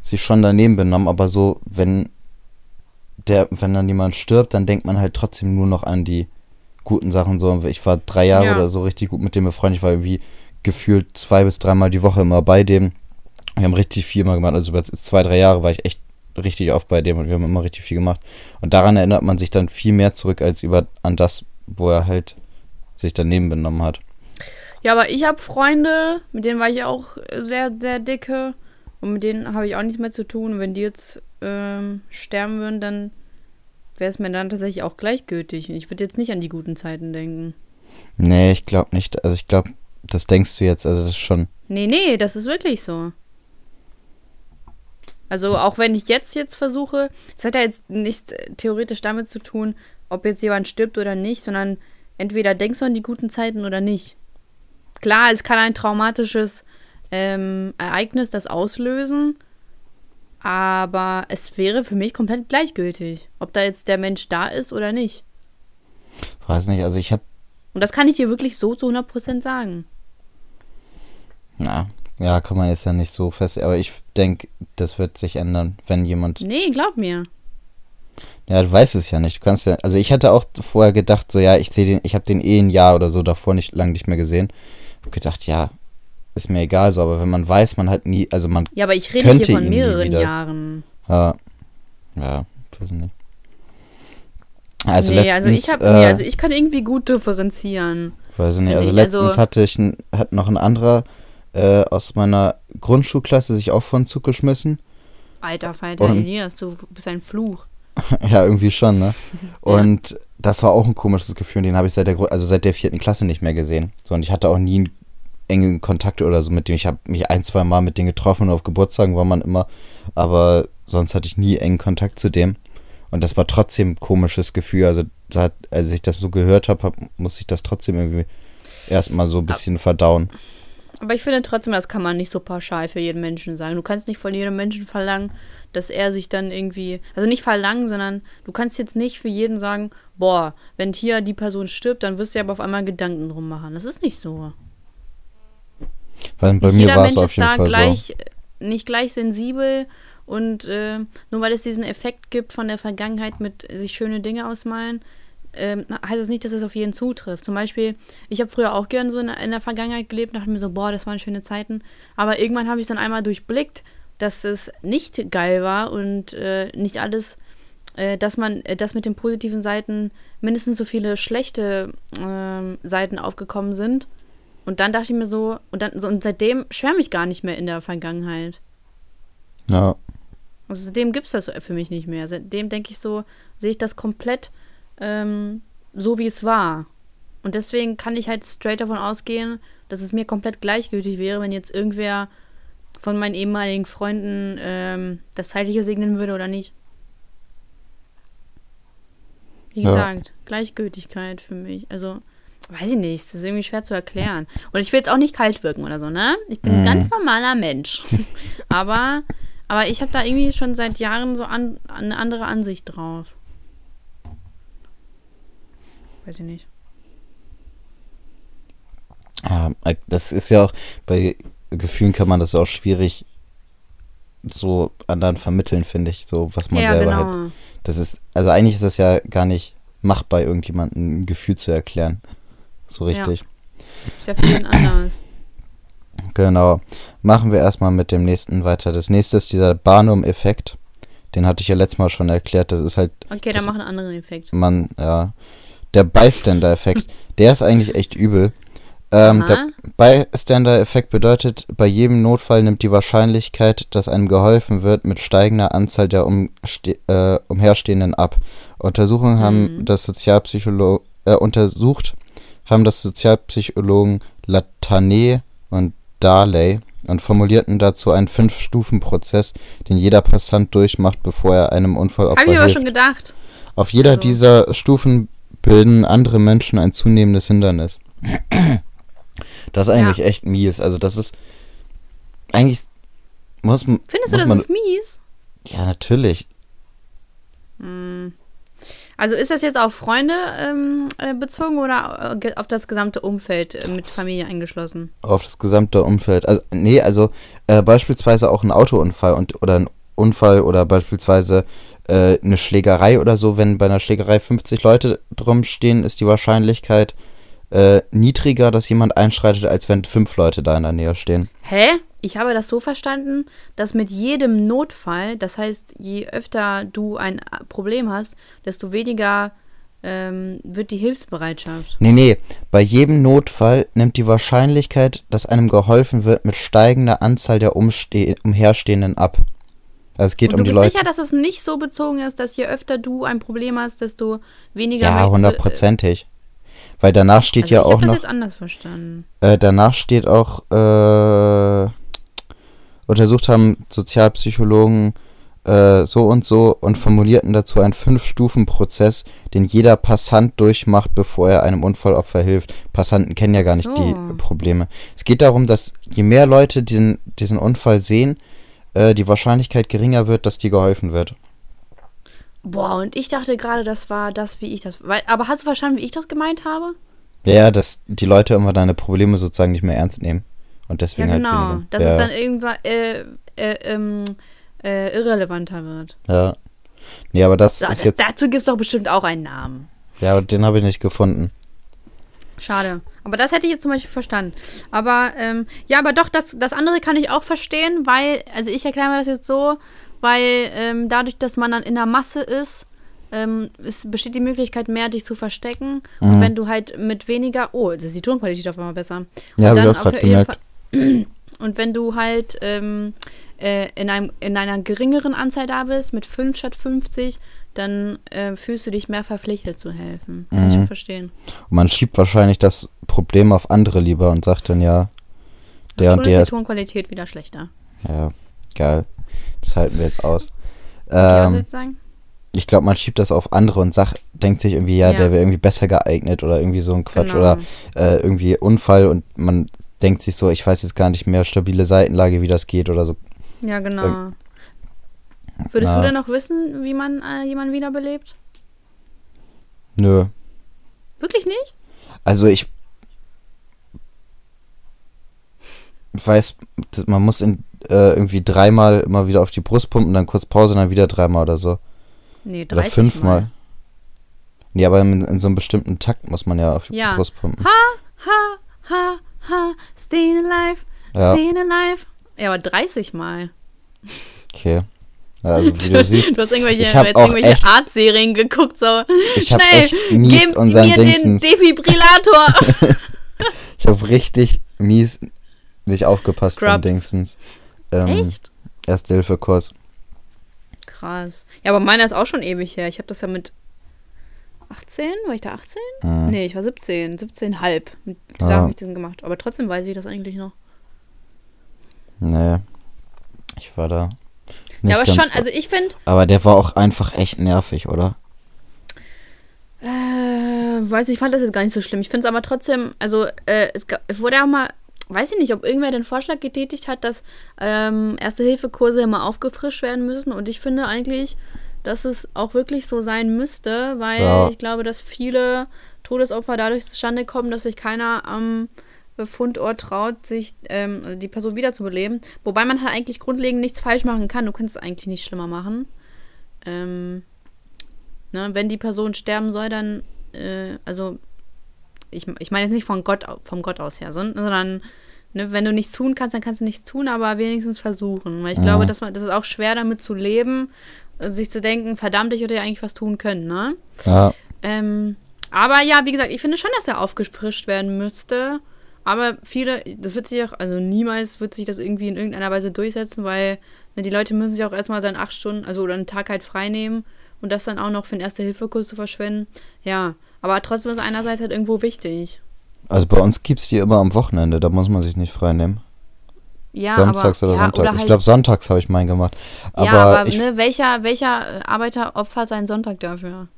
sich schon daneben benommen, aber so, wenn der, wenn dann jemand stirbt, dann denkt man halt trotzdem nur noch an die guten Sachen so. Ich war drei Jahre
Ja.
oder so richtig gut mit dem befreundet, ich war irgendwie gefühlt zwei bis dreimal die Woche immer bei dem. Wir haben richtig viel mal gemacht, also über zwei, drei Jahre war ich echt richtig oft bei dem und wir haben immer richtig viel gemacht. Und daran erinnert man sich dann viel mehr zurück als über an das, wo er halt sich daneben benommen hat.
Ja, aber ich habe Freunde, mit denen war ich auch sehr, sehr dicke. Und mit denen habe ich auch nichts mehr zu tun. Und wenn die jetzt ähm, sterben würden, dann wäre es mir dann tatsächlich auch gleichgültig. Ich würde jetzt nicht an die guten Zeiten denken.
Nee, ich glaube nicht. Also ich glaube, das denkst du jetzt, also das ist schon.
Nee, nee, das ist wirklich so. Also auch wenn ich jetzt jetzt versuche, es hat ja jetzt nichts äh, theoretisch damit zu tun, ob jetzt jemand stirbt oder nicht, sondern entweder denkst du an die guten Zeiten oder nicht. Klar, es kann ein traumatisches ähm, Ereignis das auslösen, aber es wäre für mich komplett gleichgültig, ob da jetzt der Mensch da ist oder nicht.
Weiß nicht, also ich habe,
Und das kann ich dir wirklich so zu 100% sagen.
na, ja, kann man jetzt ja nicht so fest, aber ich denke, das wird sich ändern, wenn jemand
Nee, glaub mir.
Ja, du weißt es ja nicht. Du kannst ja, also ich hatte auch vorher gedacht, so ja, ich sehe den, ich habe den eh ein Jahr oder so davor nicht lang nicht mehr gesehen. Hab gedacht, ja, ist mir egal so, aber wenn man weiß, man hat nie, also man,
Ja, aber ich rede
Könnte
hier von mehreren. Jahren.
ja, ja, weiß nicht. Also
nee,
letztens,
also ich hab,
äh,
nee, also ich kann irgendwie gut differenzieren.
weiß ich nicht, also
ich,
letztens
also-
hatte ich, ein, hat noch ein anderer äh, aus meiner Grundschulklasse sich auch vor den Zug geschmissen.
Alter Falter,
Und-
Elias, du bist ein Fluch.
Ja, irgendwie schon, ne? Und das war auch ein komisches Gefühl, den habe ich seit der, also seit der vierten Klasse nicht mehr gesehen. So, und ich hatte auch nie einen engen Kontakt oder so mit dem. Ich habe mich ein, zwei Mal mit denen getroffen und auf Geburtstagen war man immer, aber sonst hatte ich nie engen Kontakt zu dem. Und das war trotzdem ein komisches Gefühl. Also, als ich das so gehört habe, hab, musste ich das trotzdem irgendwie erstmal so ein bisschen verdauen.
Aber ich finde trotzdem, das kann man nicht so pauschal für jeden Menschen sagen. Du kannst nicht von jedem Menschen verlangen, dass er sich dann irgendwie, also nicht verlangen, sondern du kannst jetzt nicht für jeden sagen, boah, wenn hier die Person stirbt, dann wirst du dir aber auf einmal Gedanken drum machen. Das ist nicht so.
Weil bei
nicht
mir war es auf
ist
jeden
da
Fall so.
gleich, nicht gleich sensibel und äh, nur weil es diesen Effekt gibt von der Vergangenheit mit sich schöne Dinge ausmalen, ähm, heißt das nicht, dass es auf jeden zutrifft. Zum Beispiel, ich habe früher auch gern so in, in der Vergangenheit gelebt, dachte mir so, boah, das waren schöne Zeiten. Aber irgendwann habe ich dann einmal durchblickt, dass es nicht geil war und äh, nicht alles, äh, dass man, äh, dass mit den positiven Seiten mindestens so viele schlechte ähm, Seiten aufgekommen sind. Und dann dachte ich mir so, und, dann, so, und seitdem schwärme ich gar nicht mehr in der Vergangenheit.
Ja,
Also seitdem gibt es das für mich nicht mehr. Seitdem denke ich so, sehe ich das komplett ähm, so, wie es war. Und deswegen kann ich halt straight davon ausgehen, dass es mir komplett gleichgültig wäre, wenn jetzt irgendwer von meinen ehemaligen Freunden ähm, das Zeitliche segnen würde oder nicht. Wie
Ja.
gesagt, Gleichgültigkeit für mich. Also, weiß ich nicht, das ist irgendwie schwer zu erklären. Und ich will jetzt auch nicht kalt wirken oder so, ne? Ich bin ein ganz normaler Mensch. aber, aber ich habe da irgendwie schon seit Jahren so an, eine andere Ansicht drauf. Weiß ich nicht.
Ja, äh, das ist ja auch, bei Gefühlen kann man das auch schwierig so anderen vermitteln, finde ich, so was man
ja,
selber
genau.
halt. Das ist, also eigentlich ist das ja gar nicht machbar, irgendjemandem ein Gefühl zu erklären. So
Ja.
richtig.
Ist ja jeden anders.
Genau. Machen wir erstmal mit dem nächsten weiter. Das nächste ist dieser Barnum-Effekt. Den hatte ich ja letztes Mal schon erklärt. Das ist halt,
Okay, dann mach einen anderen Effekt.
man, ja, der Bystander-Effekt. der ist eigentlich echt übel. Ähm, der Bystander-Effekt bedeutet, bei jedem Notfall nimmt die Wahrscheinlichkeit, dass einem geholfen wird, mit steigender Anzahl der äh, Umherstehenden ab. Untersuchungen haben
Mhm.
das Sozialpsycholo äh, untersucht haben das Sozialpsychologen Latané und Darley und formulierten dazu einen Fünf-Stufen-Prozess, den jeder Passant durchmacht, bevor er einem Unfallopfer
Habe ich aber
hilft.
schon gedacht.
Auf jeder
Also-
dieser Stufen bilden andere Menschen ein zunehmendes Hindernis. Das ist eigentlich echt mies. Also das ist eigentlich muss,
Findest du,
muss
das
man,
ist mies?
Ja, natürlich.
Also ist das jetzt auf Freunde ähm, äh, bezogen oder äh, auf das gesamte Umfeld äh, mit Familie eingeschlossen?
Auf das gesamte Umfeld. Also, nee, also äh, beispielsweise auch ein Autounfall und oder ein Unfall oder beispielsweise äh, eine Schlägerei oder so, wenn bei einer Schlägerei 50 Leute drum stehen, ist die Wahrscheinlichkeit äh, niedriger, dass jemand einschreitet, als wenn fünf Leute da in der Nähe stehen.
Hä? Ich habe das so verstanden, dass mit jedem Notfall, das heißt, je öfter du ein äh, Problem hast, desto weniger ähm, wird die Hilfsbereitschaft.
Nee, nee, bei jedem Notfall nimmt die Wahrscheinlichkeit, dass einem geholfen wird, mit steigender Anzahl der umste Umherstehenden ab. Also es geht
Und
um
du
die
bist
Leute.
sicher, dass es nicht so bezogen ist, dass je öfter du ein Problem hast, desto weniger.
Ja,
Leute-
hundertprozentig. Weil danach steht
Also
ja
ich
auch
habe das
noch.
jetzt anders verstanden.
Äh, danach steht auch, äh, untersucht haben Sozialpsychologen äh, so und so und formulierten dazu einen Fünf-Stufen-Prozess, den jeder Passant durchmacht, bevor er einem Unfallopfer hilft. Passanten kennen ja gar nicht
So.
die Probleme. Es geht darum, dass je mehr Leute diesen, diesen Unfall sehen, äh, die Wahrscheinlichkeit geringer wird, dass dir geholfen wird.
Boah, und ich dachte gerade, das war das, wie ich das. Weil, aber hast du verstanden, wie ich das gemeint habe?
Ja, ja, dass die Leute immer deine Probleme sozusagen nicht mehr ernst nehmen. Und deswegen
ja,
halt
genau.
weniger.
Dass
ja.
es dann irgendwann äh, äh, ähm, äh, irrelevanter wird.
Ja. Nee, aber das
Da,
ist jetzt.
dazu gibt es doch bestimmt auch einen Namen.
Ja, aber den habe ich nicht gefunden.
Schade. Aber das hätte ich jetzt zum Beispiel verstanden. Aber ähm, ja, aber doch, das, das andere kann ich auch verstehen, weil, also ich erkläre mir das jetzt so, weil ähm, dadurch, dass man dann in der Masse ist, ähm, es besteht die Möglichkeit mehr, dich zu verstecken. Und
Mhm.
wenn du halt mit weniger, oh, das ist die Tonqualität auf einmal besser.
Ja,
Und
habe ich auch gerade gemerkt.
Und wenn du halt ähm, äh, in, einem, in einer geringeren Anzahl da bist, mit 5 statt 50, dann äh, fühlst du dich mehr verpflichtet zu helfen. Kann ich
Mhm.
schon verstehen.
Und man schiebt wahrscheinlich das Problem auf andere lieber und sagt dann, ja, der
schon
und der
ist die. Tonqualität wieder schlechter.
Ja, geil. Das halten wir jetzt aus.
Okay,
Ähm,
du sagen?
ich glaube, man schiebt das auf andere und sagt, denkt sich irgendwie, ja,
Ja.
der wäre irgendwie besser geeignet oder irgendwie so ein Quatsch
Genau.
oder äh, irgendwie Unfall und man denkt sich so, ich weiß jetzt gar nicht mehr, stabile Seitenlage, wie das geht oder so.
Ja, genau. Würdest
na.
du denn noch wissen, wie man äh, jemanden wiederbelebt?
Nö.
Wirklich nicht?
Also ich weiß, dass man muss in, äh, irgendwie dreimal immer wieder auf die Brust pumpen, dann kurz Pause, dann wieder dreimal oder so.
Nee,
Oder
30
fünfmal.
Mal.
Nee, aber in, in so einem bestimmten Takt muss man ja auf die
Ja.
Brust pumpen.
Ha, ha, ha, staying alive,
Ja,
staying alive. Ja, aber 30 Mal.
okay. Also wie du siehst,
du hast irgendwelche,
ich
jetzt
auch
irgendwelche
echt-
Arztserien geguckt, so.
ich habe
Schnell,
echt mies
Gib
unseren
mir den
Dingsens.
Defibrillator.
Ich habe richtig mies nicht aufgepasst
Scrubs.
Dingsens. Ähm,
Echt?
Erste-Hilfe-Kurs.
Krass. Ja, aber meiner ist auch schon ewig her. Ich habe das ja mit 18, war ich da 18?
Mhm.
Nee, ich war 17, 17 halb. Da
Ja.
habe ich den gemacht. Aber trotzdem weiß ich das eigentlich noch.
Nee. Ich war da.
Ja, aber schon, also ich finde,
aber der war auch einfach echt nervig, oder?
äh, weiß nicht, ich fand das jetzt gar nicht so schlimm. Ich finde es aber trotzdem, also äh, es, es wurde auch mal, weiß ich nicht, ob irgendwer den Vorschlag getätigt hat, dass ähm, Erste-Hilfe-Kurse immer aufgefrischt werden müssen. Und ich finde eigentlich, dass es auch wirklich so sein müsste, weil
Ja.
ich glaube, dass viele Todesopfer dadurch zustande kommen, dass sich keiner am Fundort traut, sich ähm, also die Person wiederzubeleben. Wobei man halt eigentlich grundlegend nichts falsch machen kann. Du kannst es eigentlich nicht schlimmer machen. Ähm, ne, wenn die Person sterben soll, dann, äh, also ich, ich meine jetzt nicht von Gott, vom Gott aus her, son- sondern ne, wenn du nichts tun kannst, dann kannst du nichts tun, aber wenigstens versuchen. Weil ich
Mhm.
glaube, dass man, das ist auch schwer damit zu leben, sich zu denken, verdammt, ich hätte ja eigentlich was tun können, ne?
Ja.
Ähm, aber ja, wie gesagt, ich finde schon, dass er aufgefrischt werden müsste. Aber viele, das wird sich auch, also niemals wird sich das irgendwie in irgendeiner Weise durchsetzen, weil ne, die Leute müssen sich auch erstmal seine acht Stunden, also oder einen Tag halt frei nehmen und das dann auch noch für einen Erste-Hilfe-Kurs zu verschwenden. Ja, aber trotzdem ist einerseits halt irgendwo wichtig.
Also bei uns gibt's die immer am Wochenende, da muss man sich nicht frei nehmen.
Ja,
Samstags
aber,
oder
ja,
Sonntag.
Oder
ich
halt,
glaube, sonntags habe ich meinen gemacht. Aber,
ja, aber
ich,
ne, welcher, welcher Arbeiter opfert seinen Sonntag dafür?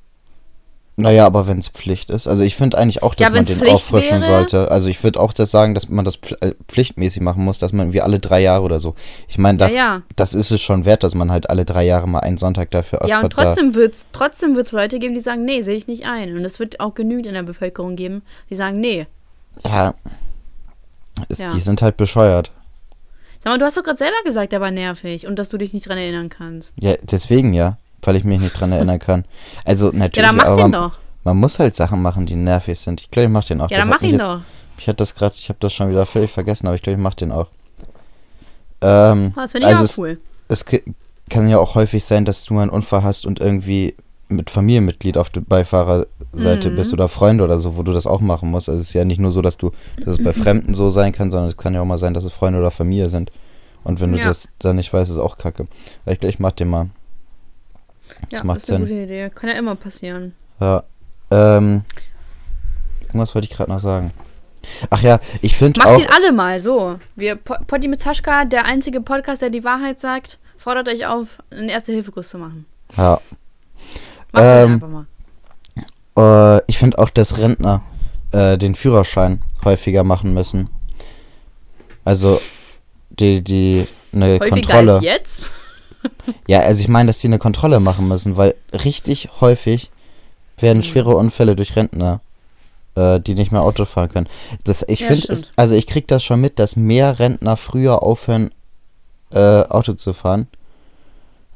Naja, aber wenn es Pflicht ist. Also ich finde eigentlich auch, dass
Ja,
man den
Pflicht
auffrischen
wäre-
sollte. Also ich würde auch das sagen, dass man das äh, pflichtmäßig machen muss, dass man wie alle drei Jahre oder so. Ich meine, da,
Ja,
das ist es schon wert, dass man halt alle drei Jahre mal einen Sonntag dafür opfert.
Ja, und trotzdem wird es trotzdem wird's Leute geben, die sagen, nee, sehe ich nicht ein. Und es wird auch genügend in der Bevölkerung geben, die sagen, nee.
Ja. Ist,
Ja.
Die sind halt bescheuert.
Sag mal, du hast doch gerade selber gesagt, der war nervig und dass du dich nicht dran erinnern kannst.
Ja, deswegen ja. Weil ich mich nicht dran erinnern kann. Also
Ja,
natürlich,
dann mach
aber
den
man,
doch.
man muss halt Sachen machen, die nervig sind. Ich glaube, ich mach den auch.
Ja,
Das
dann mach ihn
jetzt,
doch.
Ich hatte das gerade, ich habe das schon wieder völlig vergessen, aber ich glaube, ich mach den auch. Ähm,
Oh, das finde ich
also
auch
es,
cool.
es ki- kann ja auch häufig sein, dass du mal einen Unfall hast und irgendwie mit Familienmitglied auf der Beifahrerseite
Mhm.
bist oder Freunde oder so, wo du das auch machen musst. Also es ist ja nicht nur so, dass du, dass es bei Fremden so sein kann, sondern es kann ja auch mal sein, dass es Freunde oder Familie sind. Und wenn du
Ja.
das dann nicht weißt, ist auch kacke. Ich ich mach den mal. Das
Ja,
macht
das ist eine
Sinn.
gute Idee. Kann ja immer passieren.
Ja. Ähm, irgendwas wollte ich gerade noch sagen. Ach ja, ich finde
Macht
auch.
den alle mal so. Wir, Po- Potti mit Saschka, der einzige Podcast, der die Wahrheit sagt, fordert euch auf, einen Erste-Hilfe-Kurs zu machen.
Ja. Ähm,
mal.
Äh, ich finde auch, dass Rentner äh, den Führerschein häufiger machen müssen. Also die, die eine
Häufiger
Kontrolle.
als jetzt?
Ja, also ich meine, dass die eine Kontrolle machen müssen, weil richtig häufig werden
Mhm.
schwere Unfälle durch Rentner, äh, die nicht mehr Auto fahren können. Das, ich
Ja,
finde, also ich krieg das schon mit, dass mehr Rentner früher aufhören, äh, Auto zu fahren.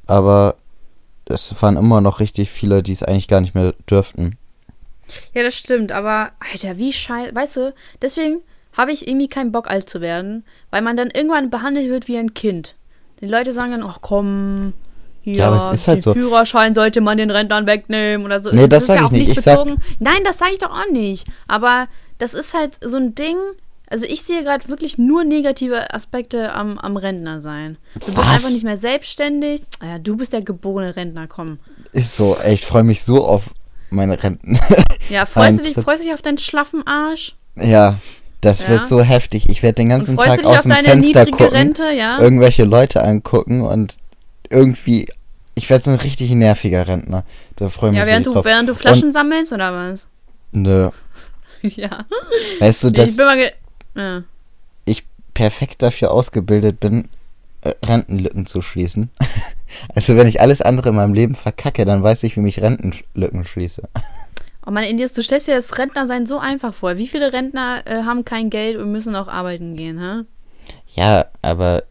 Aber es fahren immer noch richtig viele, die es eigentlich gar nicht mehr dürften.
Ja, das stimmt, aber Alter, wie scheiße. Weißt du, deswegen habe ich irgendwie keinen Bock, alt zu werden, weil man dann irgendwann behandelt wird wie ein Kind. Die Leute sagen dann, ach komm, hier,
Ja, es ist halt
den
so.
Führerschein sollte man den Rentnern wegnehmen oder so.
Nee, das
ist
sag
ja
ich
auch
nicht. Ich sag-
Nein, das sage ich doch auch nicht. Aber das ist halt so ein Ding. Also ich sehe gerade wirklich nur negative Aspekte am, am Rentner sein. Du bist
Was?
einfach nicht mehr selbstständig. Ah Ja, du bist der geborene Rentner, komm.
Ist so, ey, ich freue mich so auf meine Renten.
Ja, freust du dich,
das-
freust dich auf deinen schlaffen Arsch?
ja, das
Ja.
wird so heftig. Ich werde den ganzen
Und
Tag aus dem Fenster gucken,
Rente, ja?
irgendwelche Leute angucken und irgendwie, ich werde so ein richtig nerviger Rentner. Da freue ich mich
Ja, während du,
drauf.
während du Flaschen sammelst oder was?
Nö.
ja.
Weißt du,
ich
dass
bin mal. Ja.
ich perfekt dafür ausgebildet bin, äh, Rentenlücken zu schließen. also wenn ich alles andere in meinem Leben verkacke, dann weiß ich, wie ich Rentenlücken schließe.
Oh Mann, Indias, du stellst dir das Rentnersein so einfach vor. Wie viele Rentner äh, haben kein Geld und müssen auch arbeiten gehen, hä?
Ja, aber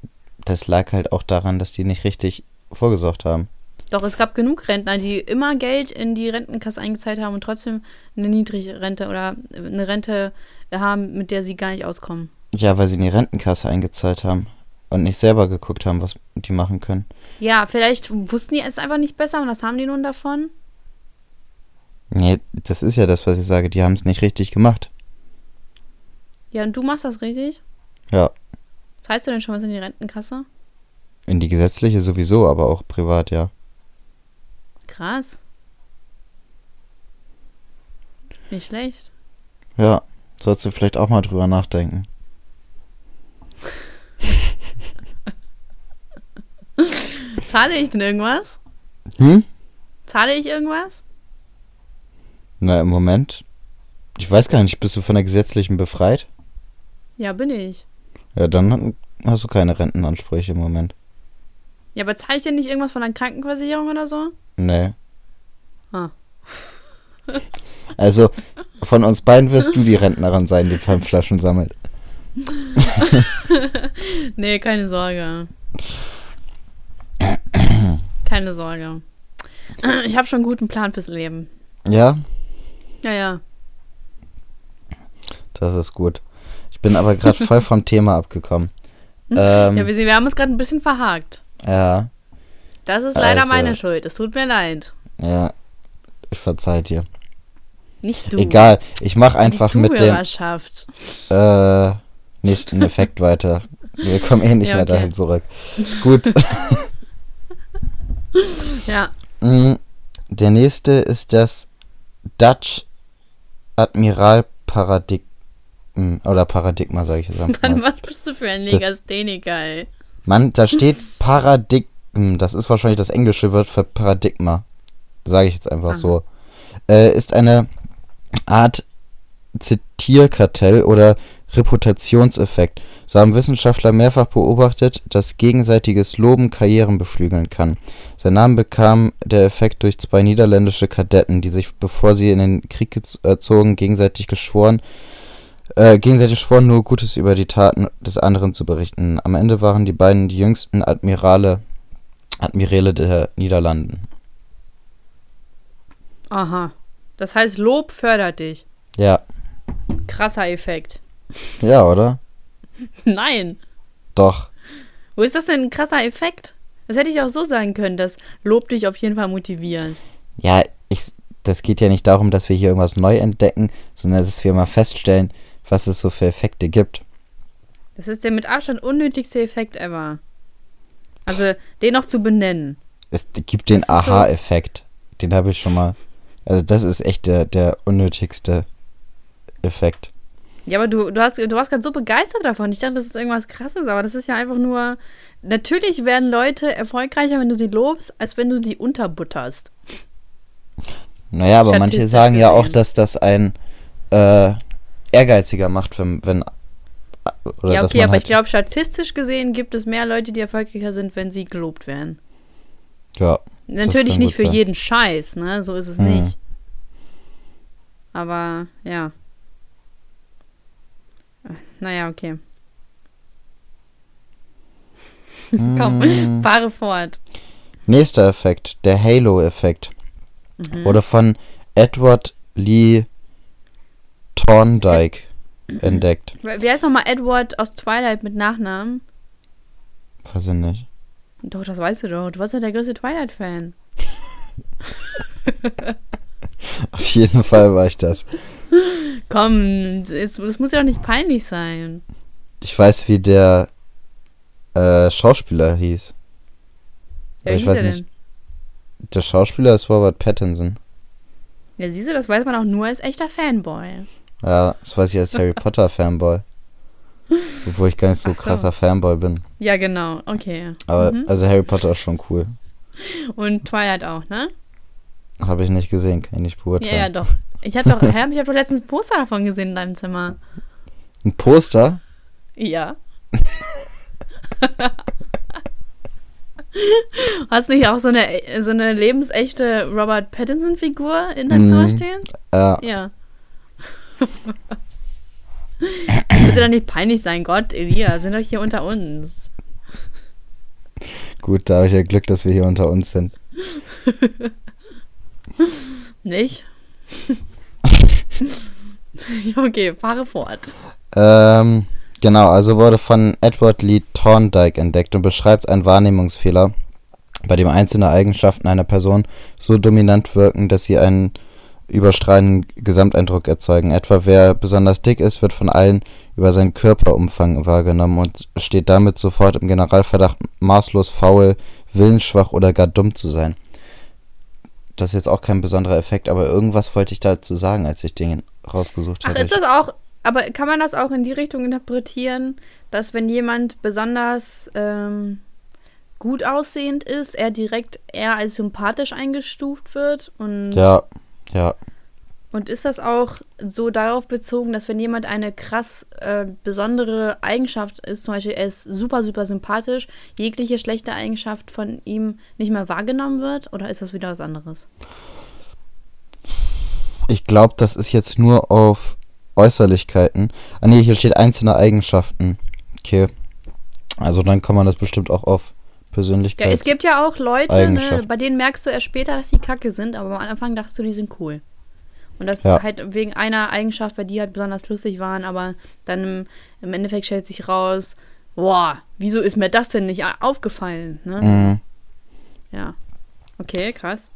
das lag halt auch daran, dass die nicht richtig vorgesorgt haben.
Doch, es gab genug Rentner, die immer Geld in die Rentenkasse eingezahlt haben und trotzdem eine niedrige Rente oder eine Rente haben, mit der sie gar nicht auskommen.
Ja, weil sie in die Rentenkasse eingezahlt haben und nicht selber geguckt haben, was die machen können.
Ja, vielleicht wussten die es einfach nicht besser und das haben die nun davon.
Nee, das ist ja das, was ich sage. Die haben es nicht richtig gemacht.
Ja, und du machst das richtig?
Ja,
Zahlst du denn schon was in die Rentenkasse?
in die gesetzliche sowieso, aber auch privat, ja.
Krass. Nicht schlecht.
Ja, sollst du vielleicht auch mal drüber nachdenken.
Zahle ich denn irgendwas?
Hm?
Zahle ich irgendwas?
Na, im Moment. Ich weiß gar nicht, bist du von der gesetzlichen befreit?
Ja, bin ich.
Ja, dann hast du keine Rentenansprüche im Moment.
Ja, aber zahle ich denn nicht irgendwas von der Krankenversicherung oder so?
Nee.
Ah.
Also, von uns beiden wirst du die Rentnerin sein, die fünf Flaschen sammelt.
Nee, keine Sorge. Keine Sorge. Ich habe schon einen guten Plan fürs Leben.
Ja,
Ja, ja.
das ist gut. Ich bin aber gerade voll vom Thema abgekommen. Ähm,
Ja, wir, wir haben uns gerade ein bisschen verhakt.
ja,
Das ist leider
Also-
meine Schuld. Es tut mir leid.
ja, ich verzeih dir.
Nicht du.
Egal, ich mach einfach mit dem äh, nächsten Effekt weiter. Wir kommen eh nicht
Ja,
mehr
okay.
dahin zurück. Gut.
Ja.
Mm, Der nächste ist das Dutch Admiral Paradigma. Oder Paradigma, sage ich jetzt einfach
Mann,
mal.
was bist du für ein Legastheniker, ey?
Mann, da steht Paradigma. Das ist wahrscheinlich das englische Wort für Paradigma. Sage ich jetzt einfach
Aha.
so. äh, ist eine Art Zitierkartell oder Reputationseffekt. So haben Wissenschaftler mehrfach beobachtet, dass gegenseitiges Loben Karrieren beflügeln kann. Sein Namen bekam der Effekt durch zwei niederländische Kadetten, die sich, bevor sie in den Krieg äh, zogen, gegenseitig geschworen, äh, gegenseitig schworen, nur Gutes über die Taten des anderen zu berichten. Am Ende waren die beiden die jüngsten Admirale, Admiräle der Niederlanden.
Aha. Das heißt, Lob fördert dich.
Ja,
Krasser Effekt.
ja, oder?
Nein.
Doch.
Wo ist das denn ein krasser Effekt? Das hätte ich auch so sagen können, dass Lob dich auf jeden Fall motiviert.
Ja, ich, das geht ja nicht darum, dass wir hier irgendwas neu entdecken, sondern dass wir mal feststellen, was es so für Effekte gibt.
Das ist der mit Abstand unnötigste Effekt ever. Also, den noch zu benennen.
Es gibt den Aha-Effekt. Den habe ich schon mal. Also das ist echt der, der unnötigste Effekt.
Ja, aber du, du, hast, du warst gerade so begeistert davon. Ich dachte, das ist irgendwas Krasses, aber das ist ja einfach nur. Natürlich werden Leute erfolgreicher, wenn du sie lobst, als wenn du sie unterbutterst.
Naja, aber manche sagen ja auch, dass das ein äh, ehrgeiziger macht, wenn, wenn
ja, okay, aber
halt,
ich glaube, statistisch gesehen gibt es mehr Leute, die erfolgreicher sind, wenn sie gelobt werden.
ja,
Natürlich nicht für
sein.
jeden Scheiß, ne? So ist es
Mhm.
nicht. Aber ja. Naja, okay. Komm,
Mm.
fahre fort.
Nächster Effekt, der Halo-Effekt,
Mhm.
wurde von Edward Lee Thorndike entdeckt.
Wie heißt nochmal Edward aus Twilight mit Nachnamen?
Weiß ich nicht.
Doch, das weißt du doch. Du warst ja der größte Twilight-Fan.
Auf jeden Fall war ich das.
Komm, es, es muss ja doch nicht peinlich sein.
Ich weiß, wie der äh, Schauspieler hieß.
Ja,
Aber ich weiß nicht.
denn?
Der Schauspieler ist Robert Pattinson.
Ja, siehst du, das weiß man auch nur als echter Fanboy.
Ja, das weiß ich als Harry Potter Fanboy. Obwohl ich gar nicht so
so.
krasser Fanboy bin.
Ja, genau. Okay.
Aber
Mhm.
also Harry Potter ist schon cool.
Und Twilight auch, ne?
Habe ich nicht gesehen, kann ich nicht
Ja,
beurteilen.
ja, doch. Ich habe doch, ich hab doch letztens ein Poster davon gesehen in deinem Zimmer.
Ein Poster?
Ja. Hast du nicht auch so eine, so eine lebensechte Robert Pattinson-Figur in deinem
Mhm.
Zimmer stehen?
Ja.
Ja. Bitte doch nicht peinlich sein, Gott, Elia, sind doch hier unter uns.
Gut, da habe ich ja Glück, dass wir hier unter uns sind.
Nicht? Ja, okay, fahre fort.
Ähm, genau, also wurde von Edward Lee Thorndike entdeckt und beschreibt einen Wahrnehmungsfehler, bei dem einzelne Eigenschaften einer Person so dominant wirken, dass sie einen überstrahlenden Gesamteindruck erzeugen. Etwa wer besonders dick ist, wird von allen über seinen Körperumfang wahrgenommen und steht damit sofort im Generalverdacht, maßlos faul, willensschwach oder gar dumm zu sein. Das ist jetzt auch kein besonderer Effekt, aber irgendwas wollte ich dazu sagen, als ich den rausgesucht
Ach,
hatte.
ist das auch, aber kann man das auch in die Richtung interpretieren, dass wenn jemand besonders ähm, gut aussehend ist, er direkt eher als sympathisch eingestuft wird? Und,
ja, ja.
und ist das auch so darauf bezogen, dass wenn jemand eine krass äh, besondere Eigenschaft ist, zum Beispiel er ist super, super sympathisch, jegliche schlechte Eigenschaft von ihm nicht mehr wahrgenommen wird? Oder ist das wieder was anderes?
Ich glaube, das ist jetzt nur auf Äußerlichkeiten. Ah nee, hier steht einzelne Eigenschaften. Okay. Also dann kann man das bestimmt auch auf
Ja,
Persönlichkeit.
es gibt ja auch Leute, ne, bei denen merkst du erst später, dass die kacke sind, aber am Anfang dachtest du, die sind cool. Und das
Ja.
halt wegen einer Eigenschaft, weil die halt besonders lustig waren, aber dann im, im Endeffekt stellt sich raus, boah, wieso ist mir das denn nicht aufgefallen? Ne?
Mhm.
Ja. Okay, krass.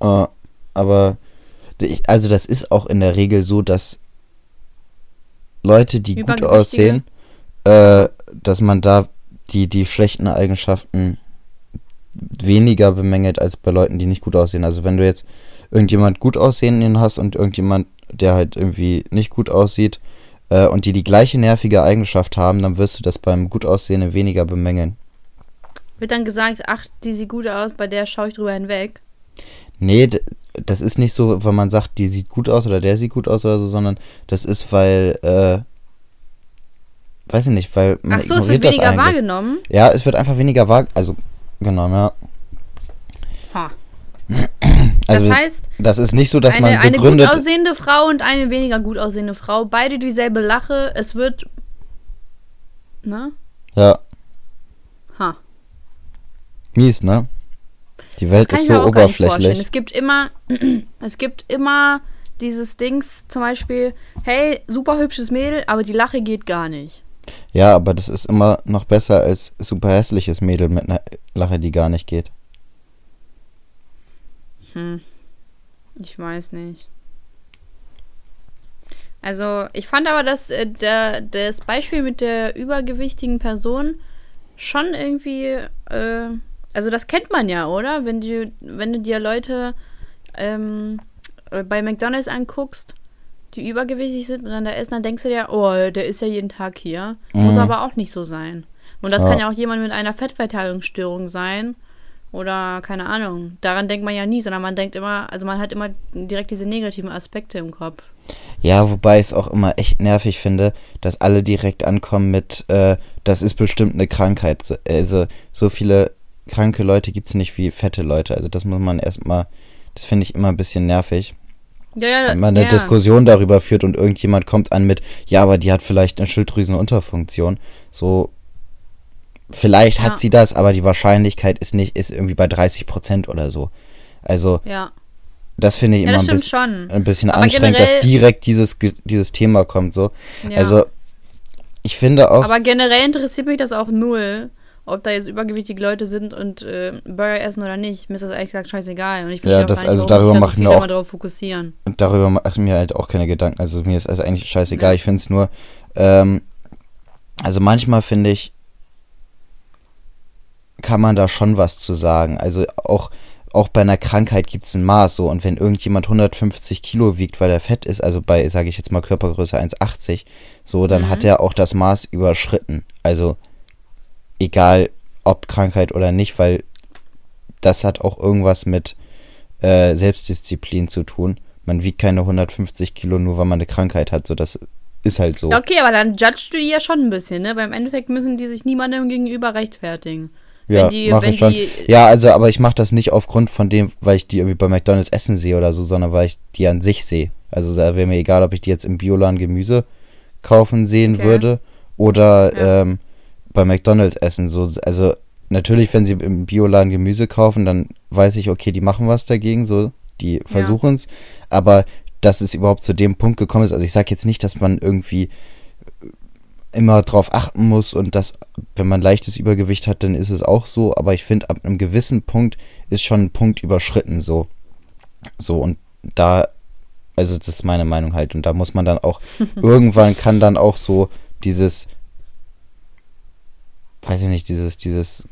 Äh, aber also das ist auch in der Regel so, dass Leute, die gut aussehen, äh, dass man da die, die schlechten Eigenschaften weniger bemängelt als bei Leuten, die nicht gut aussehen. Also wenn du jetzt irgendjemand gut aussehenden hast und irgendjemand, der halt irgendwie nicht gut aussieht äh, und die die gleiche nervige Eigenschaft haben, dann wirst du das beim gut aussehenden weniger bemängeln.
Wird dann gesagt, ach, die sieht gut aus, bei der schaue ich drüber hinweg.
Nee, das ist nicht so, weil man sagt, die sieht gut aus oder der sieht gut aus oder so, sondern das ist, weil, äh, weiß ich nicht, weil man
Ach so, es wird
das
weniger
eigentlich.
wahrgenommen.
Ja, es wird einfach weniger wahr, also, genau, ja.
Ha. Das
Also,
heißt,
das ist nicht so, dass
eine,
man
eine gut
begründet,
aussehende Frau und eine weniger gut aussehende Frau, beide dieselbe Lache, es wird. Ne?
ja,
Ha.
mies, ne? Die Welt ist so oberflächlich.
Es gibt immer, es gibt immer dieses Dings, zum Beispiel, hey, super hübsches Mädel, aber die Lache geht gar nicht.
Ja, aber das ist immer noch besser als super hässliches Mädel mit einer Lache, die gar nicht geht.
Hm. Ich weiß nicht. Also, ich fand aber, dass äh, der, das Beispiel mit der übergewichtigen Person schon irgendwie, äh, also das kennt man ja, oder? Wenn du, wenn du dir Leute ähm, äh, bei McDonalds anguckst, die übergewichtig sind und dann da essen, dann denkst du dir, oh, der ist ja jeden Tag hier. Muss
Mhm.
aber auch nicht so sein. Und das
Ja.
kann ja auch jemand mit einer Fettverteilungsstörung sein. Oder keine Ahnung. Daran denkt man ja nie, sondern man denkt immer, also man hat immer direkt diese negativen Aspekte im Kopf.
Ja, wobei ich es auch immer echt nervig finde, dass alle direkt ankommen mit, äh, das ist bestimmt eine Krankheit. So- Also, so viele kranke Leute gibt es nicht wie fette Leute. Also, das muss man erstmal, das finde ich immer ein bisschen nervig.
Ja, ja,
Wenn man eine
ja.
Diskussion darüber führt und irgendjemand kommt an mit, ja, aber die hat vielleicht eine Schilddrüsenunterfunktion. So, vielleicht hat sie das, aber die Wahrscheinlichkeit ist nicht, ist irgendwie bei 30 Prozent oder so. Also, das finde ich immer ein
schon.
ein bisschen
Aber
anstrengend, dass direkt dieses, dieses Thema kommt, so. Also, ich finde auch,
Aber generell interessiert mich das auch null, ob da jetzt übergewichtige Leute sind und äh, Burger essen oder nicht. Mir ist das ehrlich gesagt scheißegal. Und ich
Ja,
verstehe auch
das-
nicht,
also
warum
darüber
so
wir
viele
auch-
immer darauf fokussieren.
darüber mache ich mir halt auch keine Gedanken. Also, mir ist also eigentlich scheißegal.
Ja.
Ich finde es nur, ähm, also manchmal finde ich, kann man da schon was zu sagen. Also auch, auch bei einer Krankheit gibt es ein Maß so. Und wenn irgendjemand 150 Kilo wiegt, weil er fett ist, also bei, sage ich jetzt mal, Körpergröße 1,80, so, dann
Mhm.
hat er auch das Maß überschritten. Also egal ob Krankheit oder nicht, weil das hat auch irgendwas mit äh, Selbstdisziplin zu tun. Man wiegt keine 150 Kilo nur, weil man eine Krankheit hat. So, das ist halt so.
Okay, aber dann judgst du die ja schon ein bisschen, ne? Weil im Endeffekt müssen die sich niemandem gegenüber rechtfertigen.
Ja,
wenn die-
mach
wenn
ich schon.
die-
Ja, also, aber ich mache das nicht aufgrund von dem, weil ich die irgendwie bei McDonalds essen sehe oder so, sondern weil ich die an sich sehe. Also da wäre mir egal, ob ich die jetzt im Bioladen Gemüse kaufen sehen
Okay.
würde oder
Ja.
ähm, bei McDonalds essen. So, also natürlich, wenn sie im Bioladen Gemüse kaufen, dann weiß ich, okay, die machen was dagegen, so, die versuchen es. Aber dass es überhaupt zu dem Punkt gekommen ist, also ich sage jetzt nicht, dass man irgendwie immer drauf achten muss und dass, wenn man leichtes Übergewicht hat, dann ist es auch so, aber ich finde, ab einem gewissen Punkt ist schon ein Punkt überschritten so. So, und da, also das ist meine Meinung halt, und da muss man dann auch, irgendwann kann dann auch so dieses, weiß ich nicht, dieses, dieses,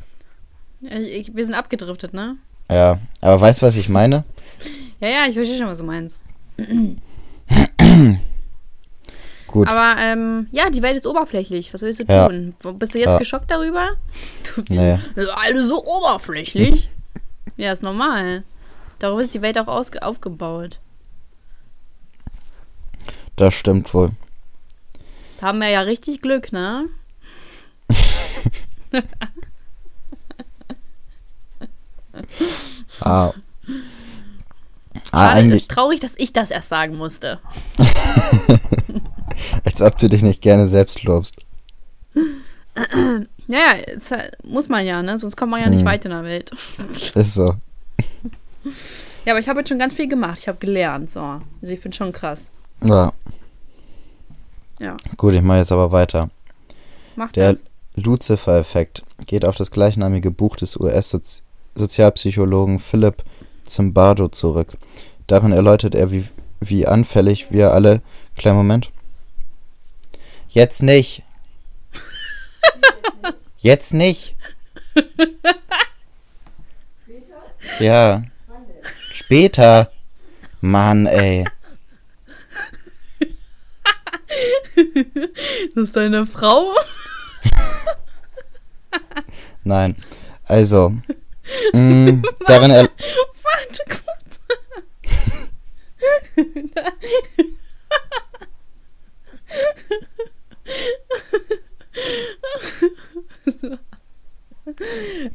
wir sind abgedriftet, ne?
ja, aber weißt du, was ich meine?
Ja, ja, ich verstehe schon, was du meinst.
Gut,
Aber ähm, ja, die Welt ist oberflächlich. Was willst du
Ja.
tun? Bist du jetzt
Ja.
geschockt darüber? Du, ist alles so oberflächlich. ja, ist normal. Darüber ist die Welt auch aufgebaut.
das stimmt wohl.
Da haben wir ja richtig Glück, ne?
Ah. Ah, eigentlich,
Traurig, dass ich das erst sagen musste.
als ob du dich nicht gerne selbst lobst.
Ja, ja, es, äh, muss man ja, ne? Sonst kommt man ja nicht
Hm.
weit in der Welt.
Ist so.
Ja, aber ich habe jetzt schon ganz viel gemacht. Ich habe gelernt, so. Also ich bin schon krass.
Ja.
Ja.
Gut, ich mache jetzt aber weiter.
Mach
Der
das.
Lucifer-Effekt geht auf das gleichnamige Buch des US-Sozialpsychologen Philip Zimbardo zurück. Darin erläutert er, wie, wie anfällig wir alle. Kleinen Moment. Jetzt nicht. Jetzt nicht. Ja. Später. Mann, ey.
Das ist deine Frau?
Nein. Also. Mh, mm, darin er.
Warte kurz.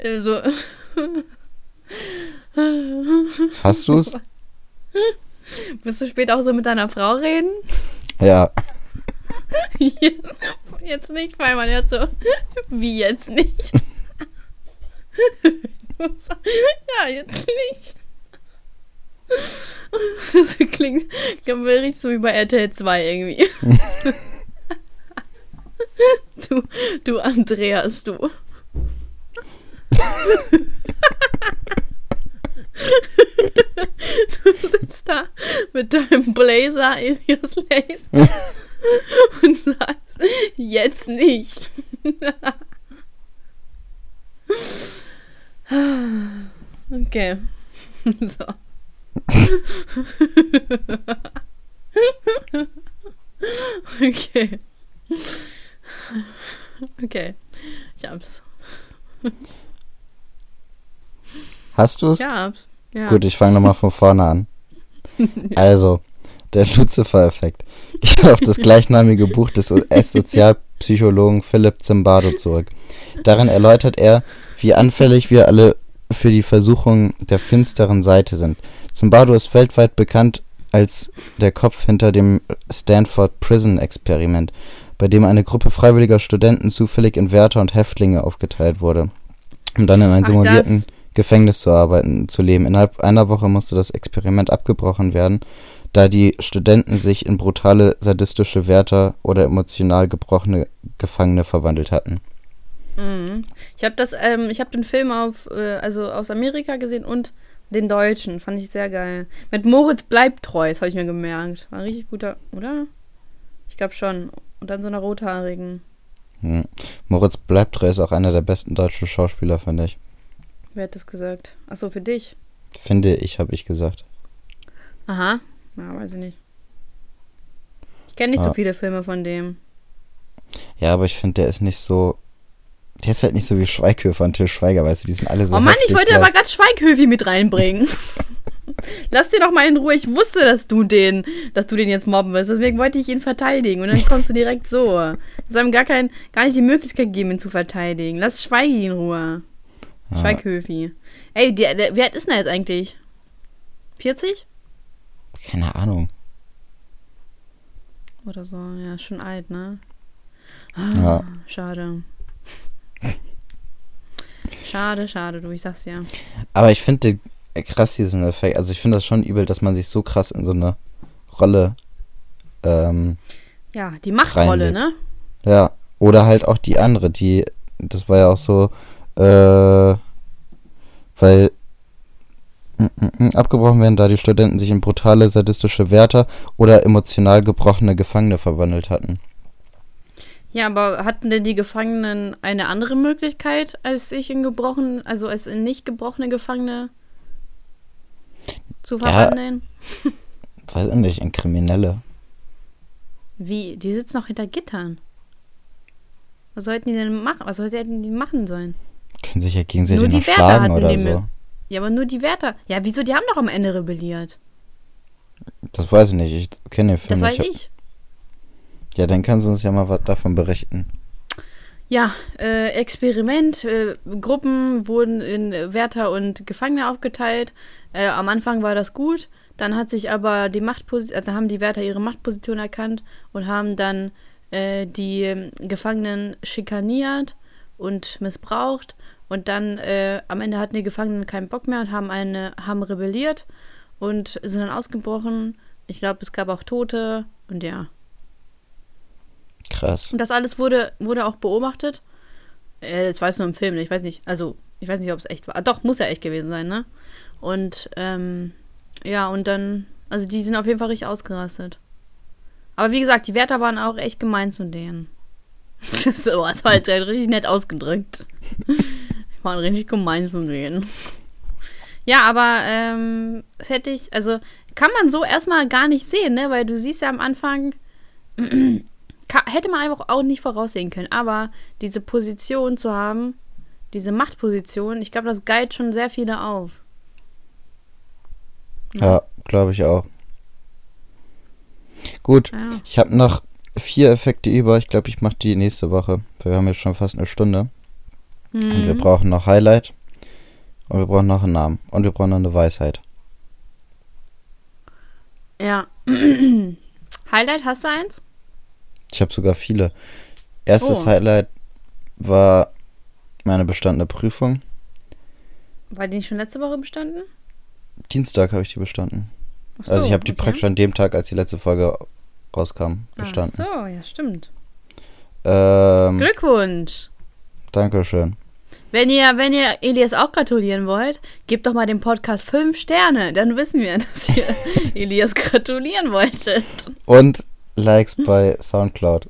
also.
Hast du's?
Willst du später auch so mit deiner Frau reden?
Ja.
Jetzt, nicht, weil man hört so, wie jetzt nicht? ja, jetzt nicht. Das klingt, ich glaube, richtig so wie bei RTL 2 irgendwie. Du, du Andreas, du. Du sitzt da mit deinem Blazer Elias Lace und sagst, jetzt nicht. Okay. So. Okay. Okay. Ich hab's.
Hast du's?
Ich hab's. Ja.
Gut, ich fange nochmal von vorne an. Also, der Lucifer-Effekt. Ich auf das gleichnamige Buch des US-Sozialpsychologen Philipp Zimbardo zurück. Darin erläutert er, wie anfällig wir alle für die Versuchung der finsteren Seite sind. Zimbardo ist weltweit bekannt als der Kopf hinter dem Stanford Prison Experiment, bei dem eine Gruppe freiwilliger Studenten zufällig in Wärter und Häftlinge aufgeteilt wurde, um dann in einem simulierten
das.
Gefängnis zu arbeiten, zu leben. Innerhalb einer Woche musste das Experiment abgebrochen werden, da die Studenten sich in brutale, sadistische Wärter oder emotional gebrochene Gefangene verwandelt hatten.
Mhm. Ich habe das, ähm, ich habe den Film auf, äh, also aus Amerika gesehen und den deutschen. Fand ich sehr geil. Mit Moritz bleibt treu, das habe ich mir gemerkt. War ein richtig guter, oder? Ich glaube schon. Und dann so einer rothaarigen.
Hm. Moritz Bleibtreu ist auch einer der besten deutschen Schauspieler, finde ich.
Wer hat das gesagt? Achso, für dich.
Finde ich, habe ich gesagt.
Aha. Ja, weiß ich nicht. Ich kenne nicht
Ja.
so viele Filme von dem.
Ja, aber ich finde, der ist nicht so. Der ist halt nicht so wie Schweighöfer und Till Schweiger, weißt du, die sind alle so.
oh Mann, ich wollte
gleich.
aber gerade Schweighöfi mit reinbringen. Lass den doch mal in Ruhe. Ich wusste, dass du den, dass du den jetzt mobben wirst. Deswegen wollte ich ihn verteidigen. Und dann kommst du direkt so. Das haben gar kein, gar nicht die Möglichkeit gegeben, ihn zu verteidigen. Lass Schweigi in Ruhe.
Ja.
Schweighöfi. Ey, der, der, wie alt ist denn er jetzt eigentlich? 40?
Keine Ahnung.
Oder so. Ja, schon alt, ne?
Ja.
Schade. Schade, schade, du, ich sag's ja.
Aber ich finde krass diesen Effekt. Also ich finde das schon übel, dass man sich so krass in so eine Rolle. Ähm,
Ja, die Machtrolle, ne?
ja. Oder halt auch die andere, die. Das war ja auch so. Äh, weil. Mm, Abgebrochen werden, da die Studenten sich in brutale, sadistische Wärter oder emotional gebrochene Gefangene verwandelt hatten.
Ja, aber hatten denn die Gefangenen eine andere Möglichkeit, als sich in gebrochen, also als in nicht gebrochene Gefangene zu
Ja.
verwandeln?
Weiß ich nicht, in Kriminelle.
Wie? Die sitzen noch hinter Gittern. Was sollten die denn machen? Was sollten die machen sollen?
Können sich ja gegenseitig
Nur die
noch
Wärter
schlagen oder
die
so.
Ja, aber nur die Wärter. Ja, wieso? Die haben doch am Ende rebelliert.
Das weiß ich nicht. Ich kenne den Film
Das weiß
nicht.
ich.
Ja, dann kannst du uns ja mal was davon berichten.
Ja, äh, Experiment. Äh, Gruppen wurden in Wärter und Gefangene aufgeteilt. Äh, am Anfang war das gut. Dann hat sich aber die Machtposition, also haben die Wärter ihre Machtposition erkannt und haben dann äh, die Gefangenen schikaniert und missbraucht. Und dann äh, am Ende hatten die Gefangenen keinen Bock mehr und haben eine, haben rebelliert und sind dann ausgebrochen. Ich glaube, es gab auch Tote und ja.
Krass.
Und das alles wurde, wurde auch beobachtet. Äh, das war jetzt nur im Film, ne? ich weiß nicht. Also, ich weiß nicht, ob es echt war. Doch, muss ja echt gewesen sein, ne? Und, ähm, ja, und dann, also die sind auf jeden Fall richtig ausgerastet. Aber wie gesagt, die Wärter waren auch echt gemein zu denen. so, das war jetzt halt richtig nett ausgedrückt. Waren richtig gemein zu denen. Ja, aber, ähm, das hätte ich, also, kann man so erstmal gar nicht sehen, ne? Weil du siehst ja am Anfang, hätte man einfach auch nicht voraussehen können. Aber diese Position zu haben, diese Machtposition, ich glaube, das geilt schon sehr viele auf.
Ja, glaube ich auch. Gut,
Ja.
ich habe noch vier Effekte über. Ich glaube, ich mache die nächste Woche. Weil wir haben jetzt schon fast eine Stunde. Und wir
Mhm.
brauchen noch Highlight. Und wir brauchen noch einen Namen. Und wir brauchen noch eine Weisheit.
Ja. Highlight, hast du eins?
Ich habe sogar viele. Erstes
Oh.
Highlight war meine bestandene Prüfung.
War die nicht schon letzte Woche bestanden?
Dienstag habe ich die bestanden.
Ach
also ich
so,
habe die
okay.
praktisch an dem Tag, als die letzte Folge rauskam, bestanden.
Ach so, ja, stimmt.
Ähm,
Glückwunsch.
Dankeschön.
Wenn ihr, wenn ihr Elias auch gratulieren wollt, gebt doch mal dem Podcast fünf Sterne. Dann wissen wir, dass ihr Elias gratulieren wolltet.
Und Likes bei Soundcloud,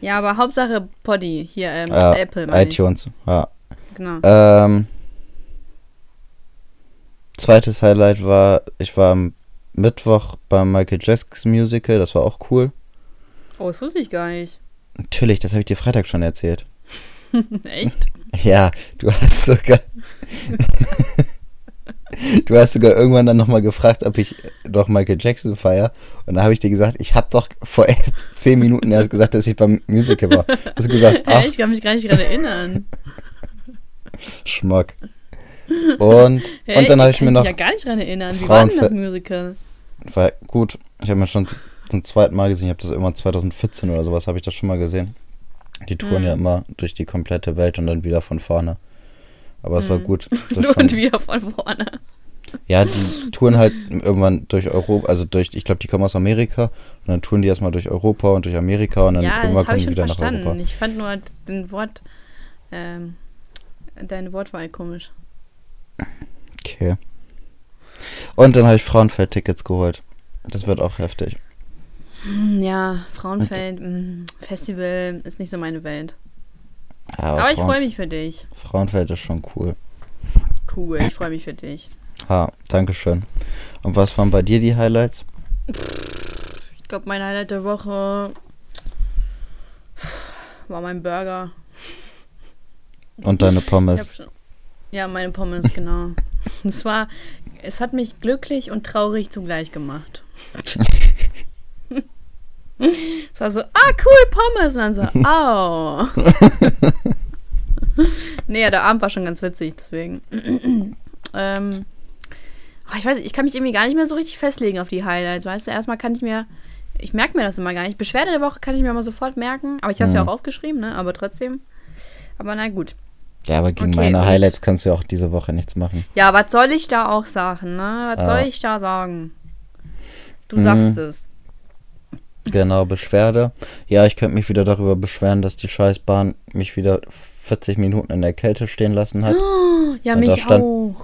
Ja, aber Hauptsache Poddy, hier, ähm,
Ja,
Apple, meine ich.
iTunes. Ja.
Genau.
Ähm, zweites Highlight war, ich war am Mittwoch beim Michael Jackson Musical, das war auch cool.
Oh, das wusste ich gar nicht.
Natürlich, das habe ich dir Freitag schon erzählt.
Echt?
Ja, du hast sogar. du hast sogar irgendwann dann nochmal gefragt, ob ich doch Michael Jackson feier. Und da habe ich dir gesagt, ich habe doch vor zehn Minuten erst gesagt, dass ich beim Musical war. Hast du gesagt, ach,
ich kann mich gar nicht dran erinnern.
Schmuck. Und,
Hä,
und dann habe ich
kann
mir noch.
mich ja gar nicht dran erinnern. Wie war denn das Musical?
War gut. Ich habe mir schon zum zweiten Mal gesehen. Ich habe das irgendwann 2014 oder sowas, habe ich das schon mal gesehen. Die touren
Mhm.
ja immer durch die komplette Welt und dann wieder von vorne. Aber es war
Mhm.
gut.
Nur
fand-
und wieder von vorne.
Ja, die touren halt irgendwann durch Europa, also durch, ich glaube, die kommen aus Amerika und dann touren die erstmal durch Europa und durch Amerika und dann
ja,
irgendwann kommen die wieder nach
verstanden.
Europa.
Ich fand nur den Wort, ähm, deine Wortwahl komisch.
Okay. Und dann habe ich Frauenfeld-Tickets geholt. Das wird auch heftig.
Hm, Ja, Frauenfeld, mh, Festival ist nicht so meine Welt.
Ja,
Aber ich
Frauen-
freue mich für dich.
Frauenfeld ist schon cool.
Cool, ich freue mich für dich.
Ha, Dankeschön. Und was waren bei dir die Highlights?
Ich glaube, mein Highlight der Woche war mein Burger.
Und deine
Ich
Pommes?
schon, ja, meine Pommes, genau. es war, es hat mich glücklich und traurig zugleich gemacht. es war so, ah, cool, Pommes. Und dann so, au. nee, der Abend war schon ganz witzig, deswegen. ähm, oh, ich weiß, nicht, ich kann mich irgendwie gar nicht mehr so richtig festlegen auf die Highlights. Weißt du, erstmal kann ich mir, ich merke mir das immer gar nicht. Beschwerde der Woche kann ich mir mal sofort merken, aber ich habe es ja
Mhm.
auch aufgeschrieben, ne? Aber trotzdem. Aber na gut.
Ja, aber gegen
Okay,
meine Highlights kannst du ja auch diese Woche nichts machen.
Ja, was soll ich da auch sagen, ne? Was
Ja.
soll ich da sagen? Du
Mhm.
sagst es.
Genau, Beschwerde. Ja, ich könnte mich wieder darüber beschweren, dass die Scheißbahn mich wieder 40 Minuten in der Kälte stehen lassen hat.
Ja,
Und da
mich
stand-
auch.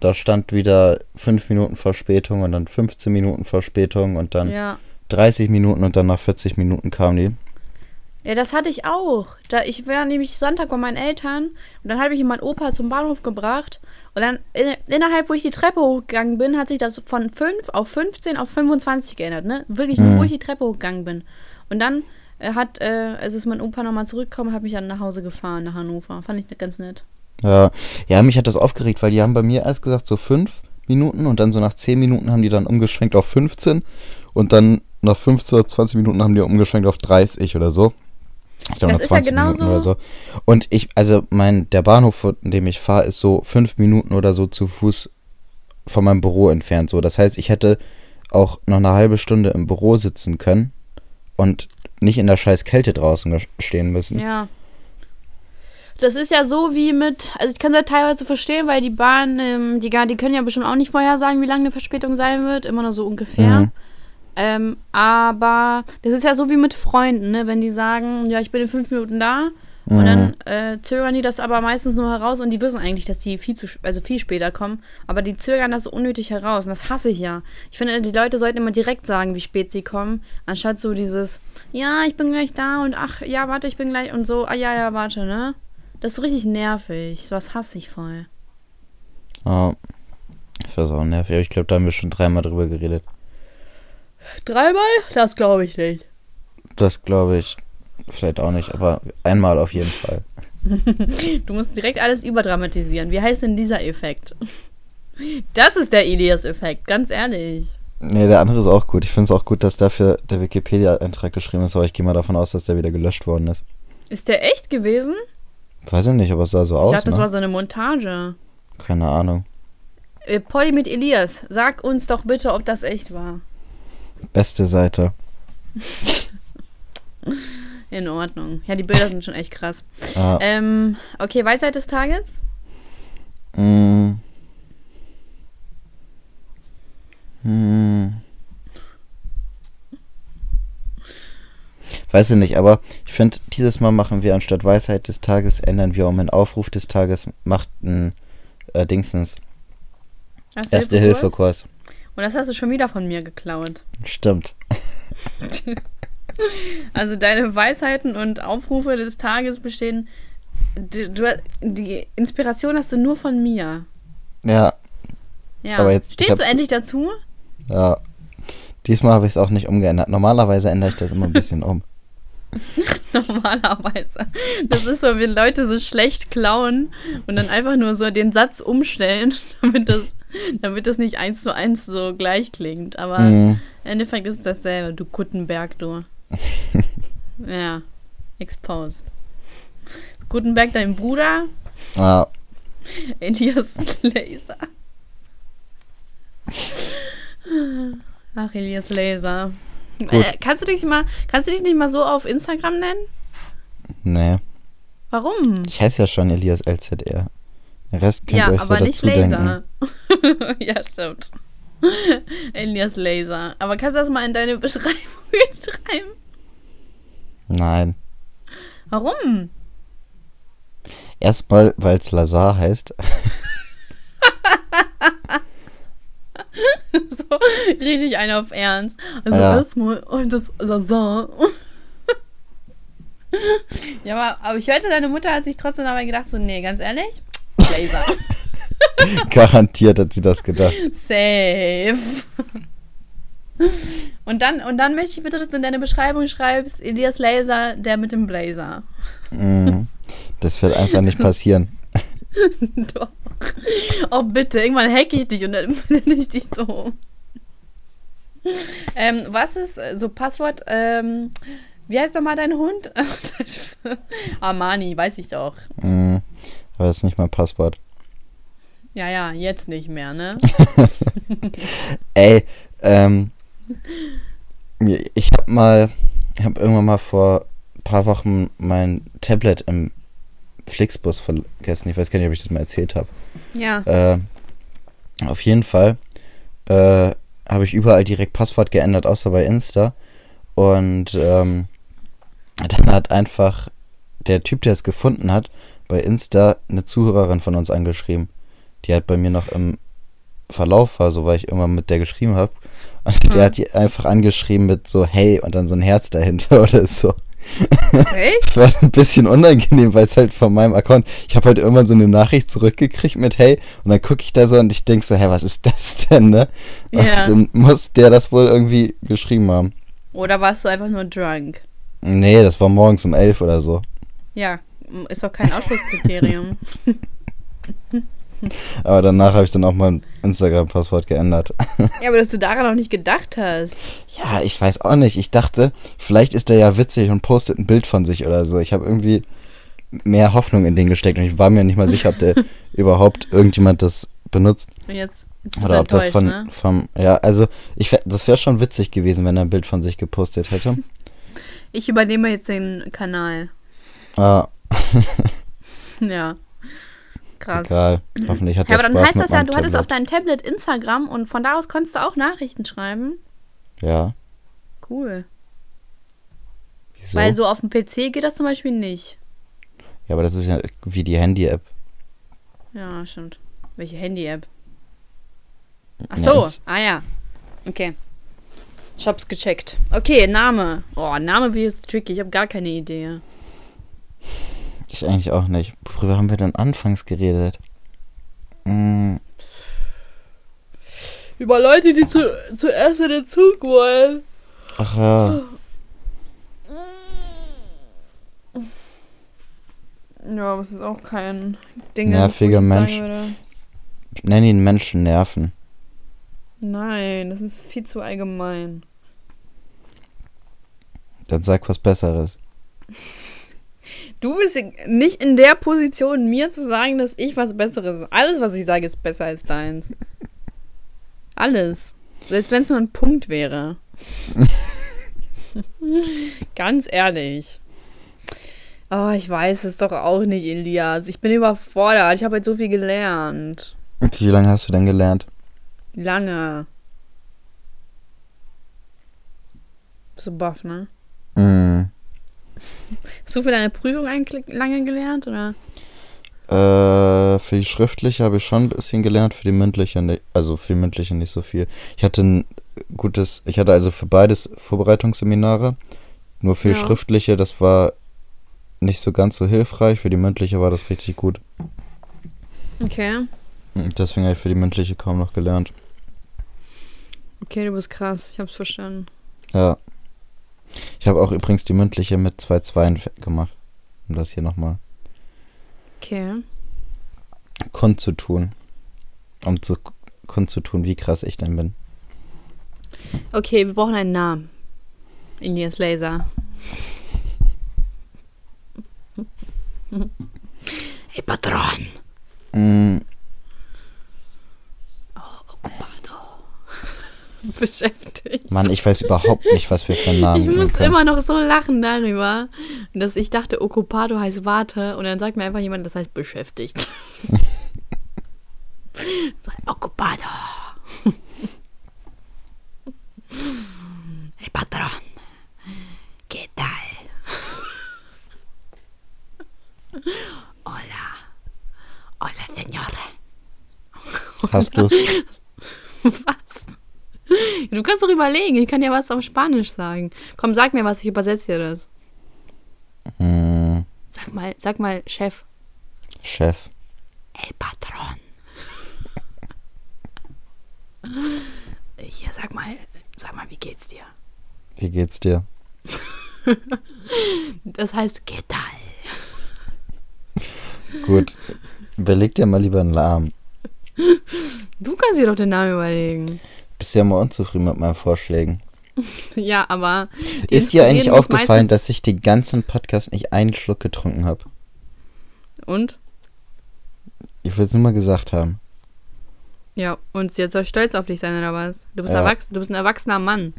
Da stand wieder 5 Minuten Verspätung und dann 15 Minuten Verspätung und dann
Ja.
30 Minuten und dann nach 40 Minuten kam die.
Ja, das hatte ich auch. Da, ich war nämlich Sonntag bei meinen Eltern und dann habe ich meinen Opa zum Bahnhof gebracht und dann in, innerhalb, wo ich die Treppe hochgegangen bin, hat sich das von 5 auf 15 auf 25 geändert, ne? Wirklich nur,
Mhm.
wo ich die Treppe hochgegangen bin. Und dann äh, hat, äh, also ist mein Opa nochmal zurückgekommen, hat mich dann nach Hause gefahren, nach Hannover. Fand ich ganz nett.
Ja, ja, mich hat das aufgeregt, weil die haben bei mir erst gesagt so 5 Minuten und dann so nach 10 Minuten haben die dann umgeschwenkt auf 15 und dann nach 15 oder 20 Minuten haben die umgeschwenkt auf 30 oder so. Ich glaube
Das ist ja
20 Minuten
genauso-
oder so. Und ich, also mein, der Bahnhof, von dem ich fahre, ist so 5 Minuten oder so zu Fuß von meinem Büro entfernt. So, das heißt, ich hätte auch noch eine halbe Stunde im Büro sitzen können und nicht in der scheiß Kälte draußen stehen müssen.
Ja. Das ist ja so wie mit, also ich kann es ja teilweise verstehen, weil die Bahn, ähm, die, die können ja bestimmt auch nicht vorher sagen, wie lange eine Verspätung sein wird, immer nur so ungefähr.
Mhm.
Ähm, aber das ist ja so wie mit Freunden, ne? wenn die sagen, ja, ich bin in fünf Minuten da und dann äh, zögern die das aber meistens nur heraus und die wissen eigentlich, dass die viel zu, also viel später kommen, aber die zögern das so unnötig heraus und das hasse ich ja. Ich finde, die Leute sollten immer direkt sagen, wie spät sie kommen, anstatt so dieses, ja, ich bin gleich da und ach, ja, warte, ich bin gleich und so, ah, ja, ja, warte, ne? Das ist so richtig nervig, sowas hasse ich voll.
Ja. Ich weiß auch nervig, aber ich glaube, da haben wir schon dreimal drüber geredet.
Dreimal? Das glaube ich nicht.
Das glaube ich vielleicht auch nicht, aber einmal auf jeden Fall.
Du musst direkt alles überdramatisieren. Wie heißt denn dieser Effekt? Das ist der Elias-Effekt, ganz ehrlich.
Nee, der andere ist auch gut. Ich finde es auch gut, dass dafür der Wikipedia-Eintrag geschrieben ist, aber ich gehe mal davon aus, dass der wieder gelöscht worden ist.
Ist der echt gewesen?
Weiß ich nicht, aber es sah so
Ich
aus.
dachte, das
ne?
war so eine Montage.
Keine Ahnung.
Äh, Polly mit Elias, sag uns doch bitte, ob das echt war.
Beste Seite.
In Ordnung. Ja, die Bilder sind schon echt krass.
Ja.
Ähm, okay, Weisheit des Tages?
Mm. Hm. Weiß ich nicht, aber ich finde, dieses Mal machen wir anstatt Weisheit des Tages, ändern wir um einen Aufruf des Tages, macht ein äh, Dingsens.
Erste
Erste
Hilfekurs?
Hilfe-Kurs.
Und das hast du schon wieder von mir geklaut.
Stimmt.
Also deine Weisheiten und Aufrufe des Tages bestehen. Du, du, die Inspiration hast du nur von mir.
Ja,
Ja.
Aber jetzt-
Stehst du endlich dazu?
ja. Diesmal habe ich es auch nicht umgeändert. Normalerweise ändere ich das immer ein bisschen um.
Normalerweise. Das ist so, wenn Leute so schlecht klauen und dann einfach nur so den Satz umstellen, damit das, damit das nicht eins zu eins so gleich klingt. Aber
Mhm.
im Endeffekt ist es dasselbe. Du Gutenberg, du. ja. Exposed. Gutenberg, dein Bruder,
Ja,
Elias Laser. Ach, Elias Laser. Äh, kannst du dich mal, kannst du dich nicht mal so auf Instagram nennen?
nee.
Warum?
Ich heiße ja schon Elias LZR. Den Rest könnt
Ja,
ihr euch so
aber nicht
dazu denken.
Laser. ja, stimmt. Elias Laser. Aber kannst du das mal in deine Beschreibung schreiben?
Nein.
Warum?
Erstmal, weil es Lazar heißt.
so richtig einer auf Ernst. Also
Ja.
erstmal, oh, das Laser. ja, aber, aber ich hörte, deine Mutter hat sich trotzdem dabei gedacht, so, nee, ganz ehrlich, Laser.
Garantiert hat sie das gedacht.
Safe. Und dann, und dann möchte ich bitte, dass du in deine Beschreibung schreibst, Elias Laser, der mit dem Blazer.
Mhm. Das wird einfach nicht passieren.
Doch. Oh, bitte, irgendwann hacke ich dich und dann nenne ich dich so. um. Ähm, was ist äh, so Passwort? Ähm, wie heißt nochmal dein Hund? Armani, weiß ich doch.
Mhm. Aber das ist nicht mein Passwort.
Ja, ja, jetzt nicht mehr, ne?
Ey, ähm, ich habe mal, ich habe irgendwann mal vor ein paar Wochen mein Tablet im Flixbus vergessen. Ich weiß gar nicht, ob ich das mal erzählt habe.
Ja.
Äh, auf jeden Fall äh, habe ich überall direkt Passwort geändert, außer bei Insta. Und ähm, dann hat einfach der Typ, der es gefunden hat, bei Insta eine Zuhörerin von uns angeschrieben. Die hat bei mir noch im Verlauf war, so weil ich irgendwann mit der geschrieben habe. Und der
Hm.
hat die einfach angeschrieben mit so hey und dann so ein Herz dahinter oder so.
Echt?
Das war ein bisschen unangenehm, weil es halt von meinem Account, ich habe halt irgendwann so eine Nachricht zurückgekriegt mit hey und dann gucke ich da so und ich denke so, hä, was ist das denn, ne? Und
Ja.
dann muss der das wohl irgendwie geschrieben haben.
Oder warst du einfach nur drunk?
Nee, das war morgens um elf oder so.
Ja, ist doch kein Ausschlusskriterium.
Aber danach habe ich dann auch mein Instagram-Passwort geändert.
ja, aber dass du daran auch nicht gedacht hast.
Ja, ich weiß auch nicht. Ich dachte, vielleicht ist der ja witzig und postet ein Bild von sich oder so. Ich habe irgendwie mehr Hoffnung in den gesteckt und ich war mir nicht mal sicher, ob der überhaupt irgendjemand das benutzt.
Jetzt, jetzt
Oder ob das von,
ne?
vom, ja, also ich, das wäre schon witzig gewesen, wenn er ein Bild von sich gepostet hätte.
Ich übernehme jetzt den Kanal.
Ah,
Ja. Krass.
egal. Hoffentlich hat
Ja,
er
aber dann
Spaß
heißt das ja, du hattest auf deinem Tablet Instagram und von da aus konntest du auch Nachrichten schreiben.
Ja,
Cool.
wieso?
Weil so auf dem PC geht das zum Beispiel nicht.
ja, aber das ist ja wie die Handy-App.
Ja, stimmt. Welche Handy-App? Ach so,
ins-
ah ja. Okay. Ich hab's gecheckt. Okay, Name. Oh, Name wie ist tricky. Ich habe gar keine Idee.
Ich eigentlich auch nicht. Worüber haben wir denn anfangs geredet? Hm,
Über Leute, die zu, zuerst in den Zug wollen.
ach ja.
Ja, aber es ist auch kein Ding.
Nerviger Mensch.
sagen würde.
Nenn ihn Menschen nerven.
Nein, das ist viel zu allgemein.
Dann sag was Besseres.
Du bist nicht in der Position, mir zu sagen, dass ich was Besseres. Alles, was ich sage, ist besser als deins. Alles. Selbst wenn es nur ein Punkt wäre. Ganz ehrlich. Oh, ich weiß es doch auch nicht, Elias. Ich bin überfordert. Ich habe jetzt so viel gelernt.
Wie lange hast du denn gelernt?
Lange. So baff, ne?
Mm.
Hast du für deine Prüfung eigentlich lange gelernt, oder?
Äh, für die schriftliche habe ich schon ein bisschen gelernt, für die mündliche nicht, also für die mündliche nicht so viel. Ich hatte ein gutes, ich hatte also für beides Vorbereitungsseminare. Nur für die
Ja.
schriftliche, das war nicht so ganz so hilfreich. Für die mündliche war das richtig gut.
Okay.
Deswegen habe ich für die mündliche kaum noch gelernt.
Okay, du bist krass. Ich hab's verstanden.
Ja. Ich habe auch übrigens die mündliche mit zwei Zweien gemacht. Um das hier nochmal
Okay.
kundzutun. Um zu kundzutun, wie krass ich denn bin.
Okay, wir brauchen einen Namen. Elias Laser. hey, Patron.
Mm,
Beschäftigt.
Mann, ich weiß überhaupt nicht, was wir für einen Namen
Ich muss
können.
immer noch so lachen darüber, dass ich dachte, Occupado heißt Warte und dann sagt mir einfach jemand, das heißt beschäftigt. Occupado. hey Patron. ¿Qué tal? Hola. Hola, Señore.
Hast du's?
Was? Du kannst doch überlegen, ich kann ja was auf Spanisch sagen. Komm, sag mir was, ich übersetze dir das.
Mm,
Sag mal, sag mal, Chef.
Chef.
El Patron. Hier, sag mal, sag mal, wie geht's dir?
Wie geht's dir?
Das heißt, ¿qué tal?
Gut. Überleg dir mal lieber einen Namen.
Du kannst dir doch den Namen überlegen.
Bist ja mal unzufrieden mit meinen Vorschlägen.
Ja, aber.
Ist dir eigentlich aufgefallen, dass ich den ganzen Podcast nicht einen Schluck getrunken habe?
Und?
Ich will es nur mal gesagt haben.
Ja, und jetzt soll ich stolz auf dich sein, oder was? Du bist,
Ja.
erwachsen, du bist ein erwachsener Mann.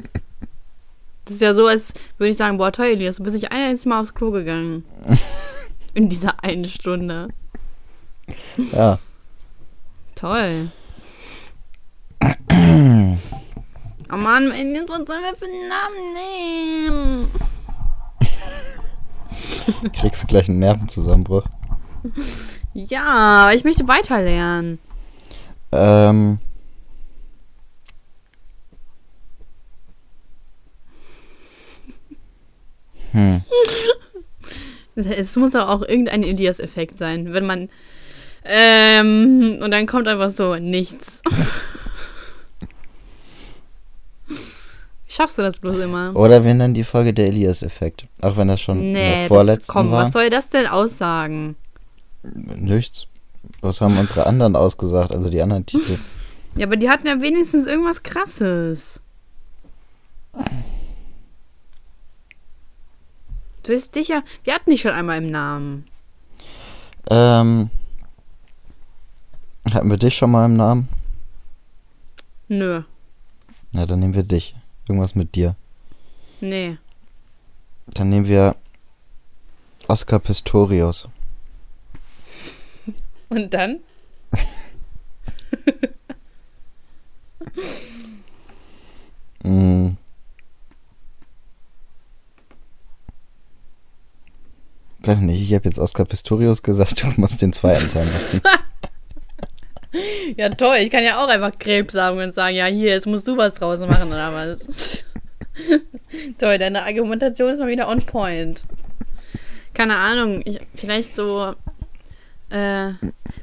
Das ist ja so, als würde ich sagen, boah, toll, Elias, du bist nicht ein einziges Mal aufs Klo gegangen. In dieser einen Stunde.
Ja.
Toll. oh Mann, Elias, was sollen wir für einen Namen nehmen?
Kriegst du gleich einen Nervenzusammenbruch.
Ja, aber ich möchte weiterlernen.
Ähm. Hm.
Es muss doch auch irgendein Elias-Effekt sein, wenn man. Ähm, und dann kommt einfach so nichts. Schaffst du das bloß immer?
Oder wenn dann die Folge der Elias-Effekt. Auch wenn das schon in
Nee,
der
das,
vorletzten
komm,
war.
was soll das denn aussagen?
Nichts. Was haben unsere anderen ausgesagt, also die anderen Titel?
Ja, aber die hatten ja wenigstens irgendwas krasses. Du bist sicher, wir hatten die schon einmal im Namen.
Ähm. Hatten wir dich schon mal im Namen?
Nö,
Na, dann nehmen wir dich. Irgendwas mit dir.
nee.
Dann nehmen wir Oscar Pistorius.
Und dann?
Mm. Weiß nicht, ich habe jetzt Oscar Pistorius gesagt, du musst den zweiten Teil machen.
Ja, toll. Ich kann ja auch einfach Krebs sagen und sagen, ja, hier, jetzt musst du was draußen machen, oder was? toll, deine Argumentation ist mal wieder on point. Keine Ahnung, ich, vielleicht so, äh,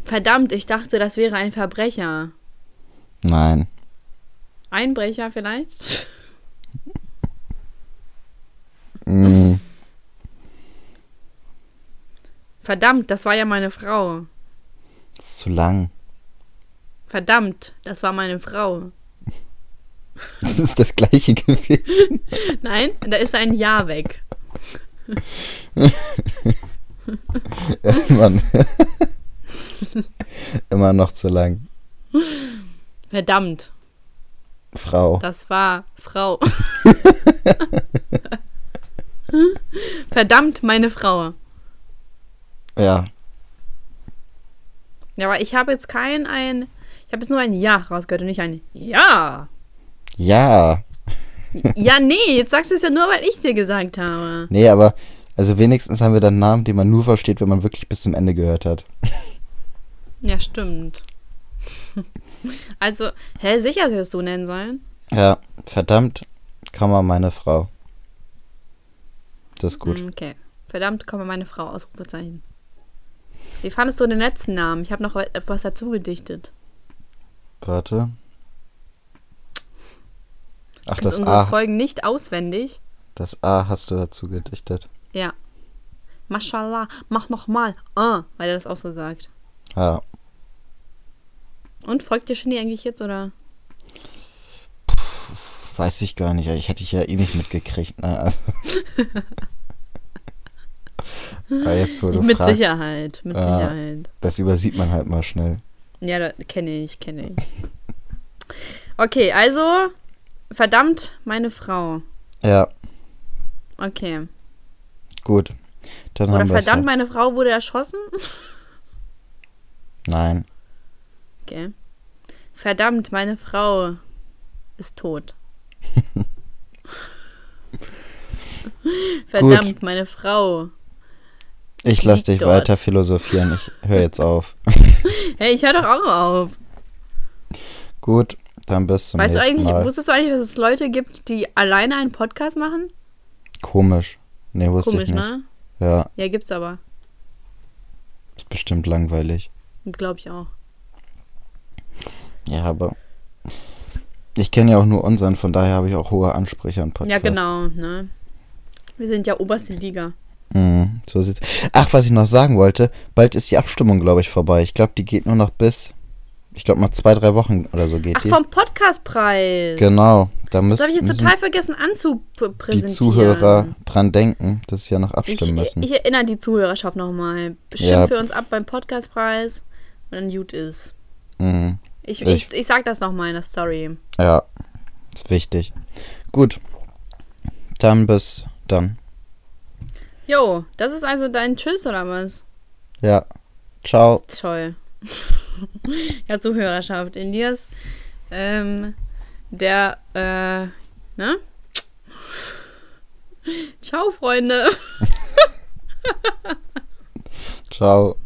verdammt, ich dachte, das wäre ein Verbrecher.
Nein.
Einbrecher vielleicht?
Mm.
Verdammt, das war ja meine Frau.
Das ist zu lang.
Verdammt, das war meine Frau.
Das ist das gleiche gewesen.
Nein, da ist ein Ja weg.
Mann. Immer noch zu lang.
Verdammt,
Frau.
das war Frau. Verdammt, meine Frau.
Ja.
Ja, aber ich habe jetzt kein ein. Ich habe jetzt nur ein Ja rausgehört und nicht ein Ja.
Ja.
Ja, nee, jetzt sagst du es ja nur, weil ich dir gesagt habe.
Nee, aber also wenigstens haben wir dann einen Namen, den man nur versteht, wenn man wirklich bis zum Ende gehört hat.
Ja, stimmt. Also, hä, sicher, dass wir das so nennen sollen?
Ja, verdammt, Komma, meine Frau. Das ist gut.
Mm, Okay. Verdammt, komme meine Frau, Ausrufezeichen. Wie fandest du den letzten Namen? Ich habe noch etwas dazu gedichtet.
Warte. Ach,
Das unsere
A,
Folgen nicht auswendig.
das A hast du dazu gedichtet.
Ja. Mashallah, mach nochmal. Ah, weil er das auch so sagt.
Ja.
Und folgt dir Shindy eigentlich jetzt oder?
Weiß ich gar nicht. Ich hätte ich ja eh nicht mitgekriegt. Ne? Also. Aber jetzt, wo du
mit
fragst,
Sicherheit, mit
Ja.
Sicherheit.
das übersieht man halt mal schnell.
Ja, da kenne ich, kenne ich. Okay, also verdammt meine Frau.
Ja,
Okay.
gut. Dann
Oder
haben
verdammt
ja.
meine Frau wurde erschossen.
Nein.
Okay. Verdammt meine Frau ist tot. Verdammt meine Frau.
Ich lasse dich
dort.
weiter philosophieren. Ich höre jetzt auf.
Hey, ich höre doch auch auf.
Gut, dann bis zum
weißt du
nächsten
eigentlich,
Mal.
wusstest du eigentlich, dass es Leute gibt, die alleine einen Podcast machen?
Komisch. Nee, wusste
Komisch,
ich nicht.
ne?
Ja,
Ja, gibt's aber.
ist bestimmt langweilig.
Glaube ich auch.
Ja, aber ich kenne ja auch nur unseren, von daher habe ich auch hohe Ansprüche an Podcasts.
Ja, genau, ne? Wir sind ja oberste Liga.
Mhm, so sieht's. Ach, was ich noch sagen wollte, bald ist die Abstimmung, glaube ich, vorbei. Ich glaube, die geht nur noch bis, ich glaube, noch zwei, drei Wochen oder so geht
Ach,
die.
vom Podcastpreis.
Genau, da
Das habe ich jetzt total vergessen
die
anzupräsentieren.
Zuhörer dran denken, dass sie ja noch
Ich,
abstimmen müssen.
ich erinnere die Zuhörerschaft nochmal. Stimmt
Ja.
für uns ab beim Podcastpreis und dann gut ist.
mhm.
Ich,
Ich-
ich, ich sag das nochmal in der Story.
Ja, ist wichtig. Gut, dann bis dann.
Jo, das ist also dein Tschüss oder was?
Ja, ciao.
Toll. ja, Zuhörerschaft. In dir ist ähm, der, äh, ne? Ciao, Freunde.
Ciao.